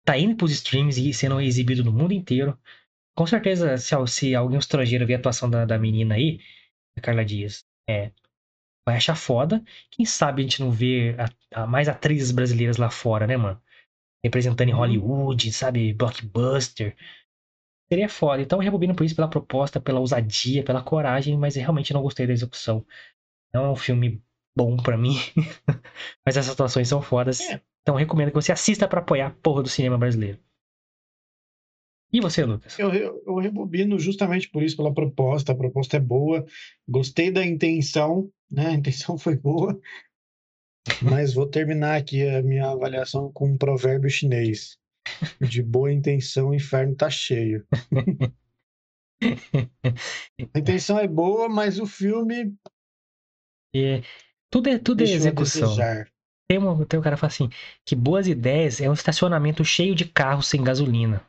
Tá indo pros streams e sendo exibido no mundo inteiro. Com certeza, se, se alguém estrangeiro ver a atuação da, da menina aí, da Carla Dias, é, vai achar foda. Quem sabe a gente não vê a- a- mais atrizes brasileiras lá fora, né, mano? Representando em Uhum. Hollywood, sabe? Blockbuster. seria foda. Então eu rebobino por isso, pela proposta, pela ousadia, pela coragem, mas eu realmente não gostei da execução. Não é um filme bom pra mim, mas essas atuações são fodas. É. Então eu recomendo que você assista pra apoiar a porra do cinema brasileiro. E você, Lucas? Eu, eu, eu rebobino justamente por isso, pela proposta. A proposta é boa. Gostei da intenção, né? A intenção foi boa. Mas vou terminar aqui a minha avaliação com um provérbio chinês. De boa intenção, o inferno tá cheio. A intenção é boa, mas o filme E tudo é, tudo é execução. Tem um, tem um cara que fala assim, que boas ideias é um estacionamento cheio de carros sem gasolina.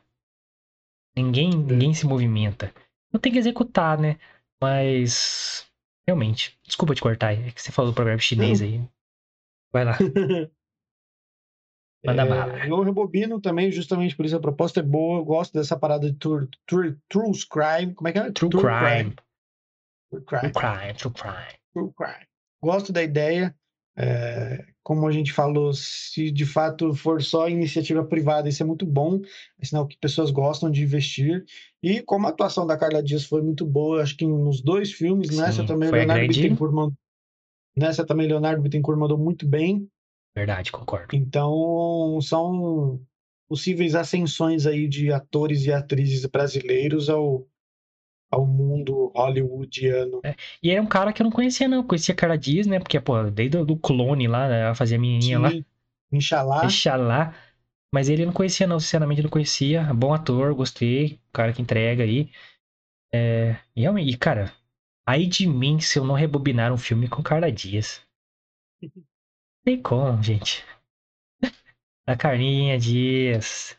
Ninguém, ninguém se movimenta. Não tem que executar, né? Mas realmente, desculpa te cortar, é que você falou do provérbio chinês aí. Vai lá, manda É, bala. eu rebobino também, justamente por isso a proposta é boa. Eu gosto dessa parada de true, true, true crime. Como é que é? True crime, True true crime. crime, true crime. True crime. Gosto da ideia. É, como a gente falou, se de fato for só iniciativa privada, isso é muito bom. É sinal que pessoas gostam de investir. E como a atuação da Carla Dias foi muito boa, acho que nos dois filmes, nessa Sim, também Leonardo. Bittencourt mandou, nessa também o Leonardo Bittencourt mandou muito bem. Verdade, concordo. Então, são possíveis ascensões aí de atores e atrizes brasileiros ao, ao mundo hollywoodiano. E era um cara que eu não conhecia, não. Conhecia a Carla Dias, né? Porque, pô, desde o clone lá, né, ela fazia a menininha lá. Inxalá. Deixa lá. Mas ele não conhecia, não. Sinceramente, não conhecia. Bom ator, gostei. Cara que entrega aí. É, e e, cara, aí de mim se eu não rebobinar um filme com Carla Dias. Tem como, gente. A Carlinha Dias.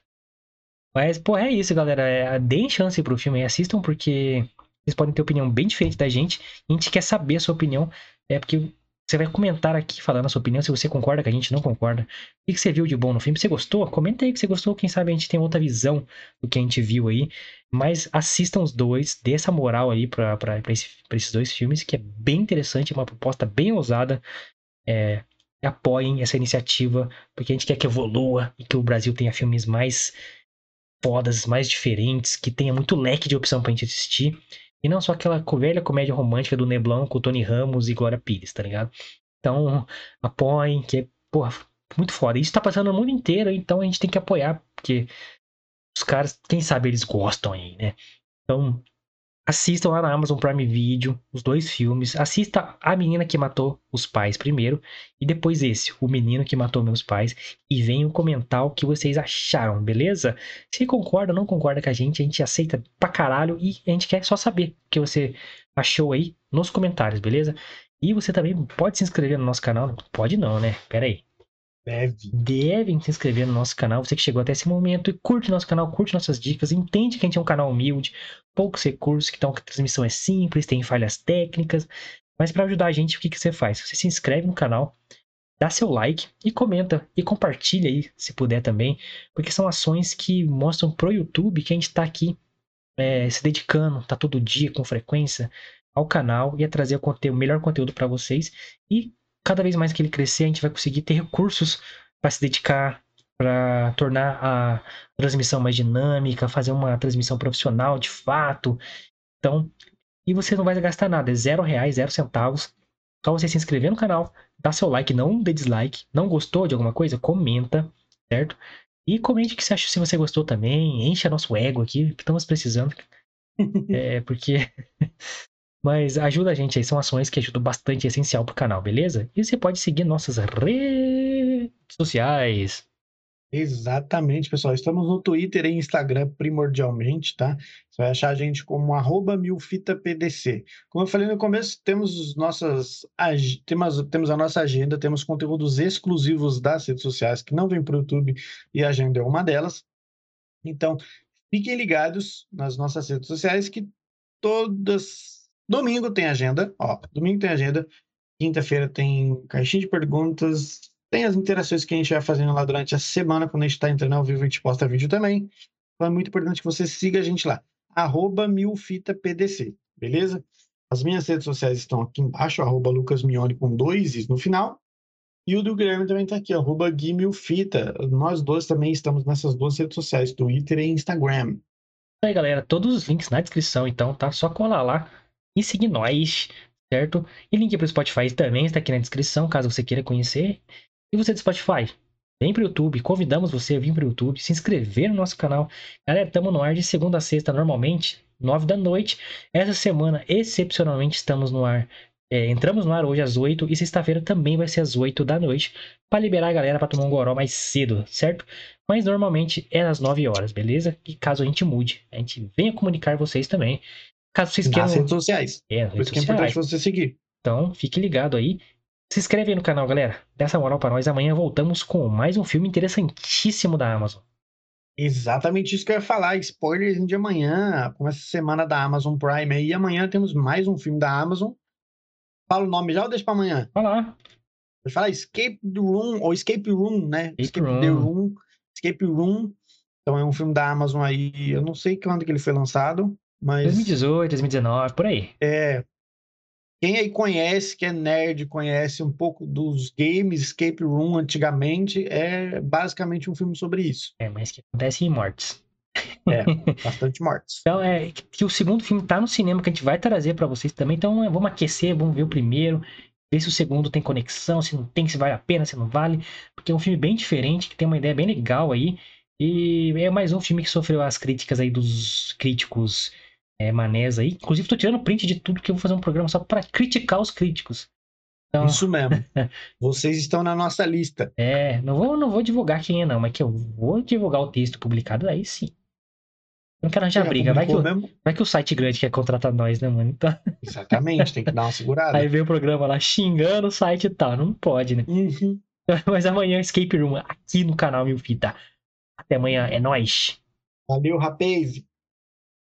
Mas, pô, é isso, galera. É, deem chance pro filme assistam, porque vocês podem ter opinião bem diferente da gente. A gente quer saber a sua opinião. É porque você vai comentar aqui falando a sua opinião, se você concorda que a gente não concorda. O que que você viu de bom no filme? Você gostou? Comenta aí que você gostou. Quem sabe a gente tem outra visão do que a gente viu aí. Mas assistam os dois, dê essa moral aí pra, pra, pra, esse- pra esses dois filmes, que é bem interessante, uma proposta bem ousada. É, apoiem essa iniciativa, porque a gente quer que evolua e que o Brasil tenha filmes mais fodas, mais diferentes, que tenha muito leque de opção pra gente assistir. E não só aquela velha comédia romântica do Neblão com Tony Ramos e Glória Pires, tá ligado? Então, apoiem, que é, porra, muito foda. Isso tá passando no mundo inteiro, então a gente tem que apoiar, porque os caras, quem sabe eles gostam aí, né? Então, assistam lá na Amazon Prime Video os dois filmes. Assista A Menina que Matou os Pais primeiro, e depois esse, O Menino que Matou Meus Pais, e venham comentar o que vocês acharam, beleza? Se concorda ou não concorda com a gente, a gente aceita pra caralho e a gente quer só saber o que você achou aí nos comentários, beleza? E você também pode se inscrever no nosso canal. Pode não, né? Pera aí Deve. devem se inscrever no nosso canal. Você que chegou até esse momento e curte nosso canal, curte nossas dicas, entende que a gente é um canal humilde, poucos recursos, que então a transmissão é simples, tem falhas técnicas. Mas para ajudar a gente, o que, que você faz? Você se inscreve no canal, dá seu like e comenta e compartilha aí, se puder também, porque são ações que mostram pro YouTube que a gente está aqui é, se dedicando, tá todo dia com frequência ao canal e a trazer o, conteúdo, o melhor conteúdo para vocês e cada vez mais que ele crescer, a gente vai conseguir ter recursos para se dedicar, para tornar a transmissão mais dinâmica, fazer uma transmissão profissional de fato. Então, e você não vai gastar nada, é zero reais, zero centavos. Só você se inscrever no canal, dar seu like, não dê dislike. Não gostou de alguma coisa? Comenta, certo? E comente o que você acha se você gostou também. Encha nosso ego aqui, que estamos precisando. É, porque. Mas ajuda a gente aí, são ações que ajudam bastante, é essencial pro canal, beleza? E você pode seguir nossas redes sociais. Exatamente, pessoal. Estamos no Twitter e Instagram primordialmente, tá? Você vai achar a gente como arroba milfitapdc. Como eu falei no começo, temos os nossas, temos, temos a nossa agenda, temos conteúdos exclusivos das redes sociais que não vêm para o YouTube e a agenda é uma delas. Então, fiquem ligados nas nossas redes sociais que todas. Domingo tem agenda, ó. Domingo tem agenda. Quinta-feira tem caixinha de perguntas. Tem as interações que a gente vai fazendo lá durante a semana, quando a gente está entrando ao vivo, a gente posta vídeo também. Então é muito importante que você siga a gente lá. Arroba milfitapdc, beleza? As minhas redes sociais estão aqui embaixo, arroba lucasmione com dois is no final. E o do Guilherme também está aqui, arroba guimilfita. Nós dois também estamos nessas duas redes sociais, Twitter e Instagram. aí, galera. Todos os links na descrição, então, tá? Só colar lá e seguir nós, certo? E link pro Spotify também está aqui na descrição, caso você queira conhecer. E você do Spotify, vem pro YouTube, convidamos você a vir pro YouTube, se inscrever no nosso canal. Galera, estamos no ar de segunda a sexta, normalmente, nove da noite. Essa semana, excepcionalmente, estamos no ar. É, entramos no ar hoje às 8 e sexta-feira também vai ser às 8 da noite para liberar a galera para tomar um goró mais cedo, certo? Mas normalmente é às 9 horas, beleza? E caso a gente mude, a gente venha comunicar vocês também. Caso vocês queiram. Nas redes sociais. É, nas Por redes isso que é importante você seguir. Então, fique ligado aí. Se inscreve aí no canal, galera. Dá essa moral pra nós. Amanhã voltamos com mais um filme interessantíssimo da Amazon. Exatamente isso que eu ia falar. Spoilers de amanhã. Com essa semana da Amazon Prime aí. Amanhã temos mais um filme da Amazon. Fala o nome já ou deixa pra amanhã? Vai lá. Pode falar Escape the Room, ou Escape Room, né? Escape the Room. Room. Escape Room. Então é um filme da Amazon aí. Eu não sei quando que ele foi lançado, mas 2018, 2019, por aí. é. Quem aí conhece, que é nerd, conhece um pouco dos games Escape Room antigamente, é basicamente um filme sobre isso. É, mas que acontece em mortes. Bastante mortes. Então, é que, o segundo filme tá no cinema, que a gente vai trazer pra vocês também. Então, é, vamos aquecer, vamos ver o primeiro. Ver se o segundo tem conexão, se não tem, se vale a pena, se não vale. Porque é um filme bem diferente, que tem uma ideia bem legal aí. E é mais um filme que sofreu as críticas aí dos críticos é, manés aí. Inclusive, tô tirando print de tudo que eu vou fazer um programa só pra criticar os críticos. Então, Isso mesmo. Vocês estão na nossa lista. é, não vou, não vou divulgar quem é, não, mas que eu vou divulgar o texto publicado aí sim. Eu Não quero arranjar Já briga, vai que, o, vai que o site grande quer contratar nós, né, mano? Então, Exatamente, tem que dar uma segurada. aí vem o programa lá xingando o site e tal. Não pode, né? Uhum. Mas amanhã Escape Room aqui no canal Mil Fita. Até amanhã, é nóis. Valeu, rapaz.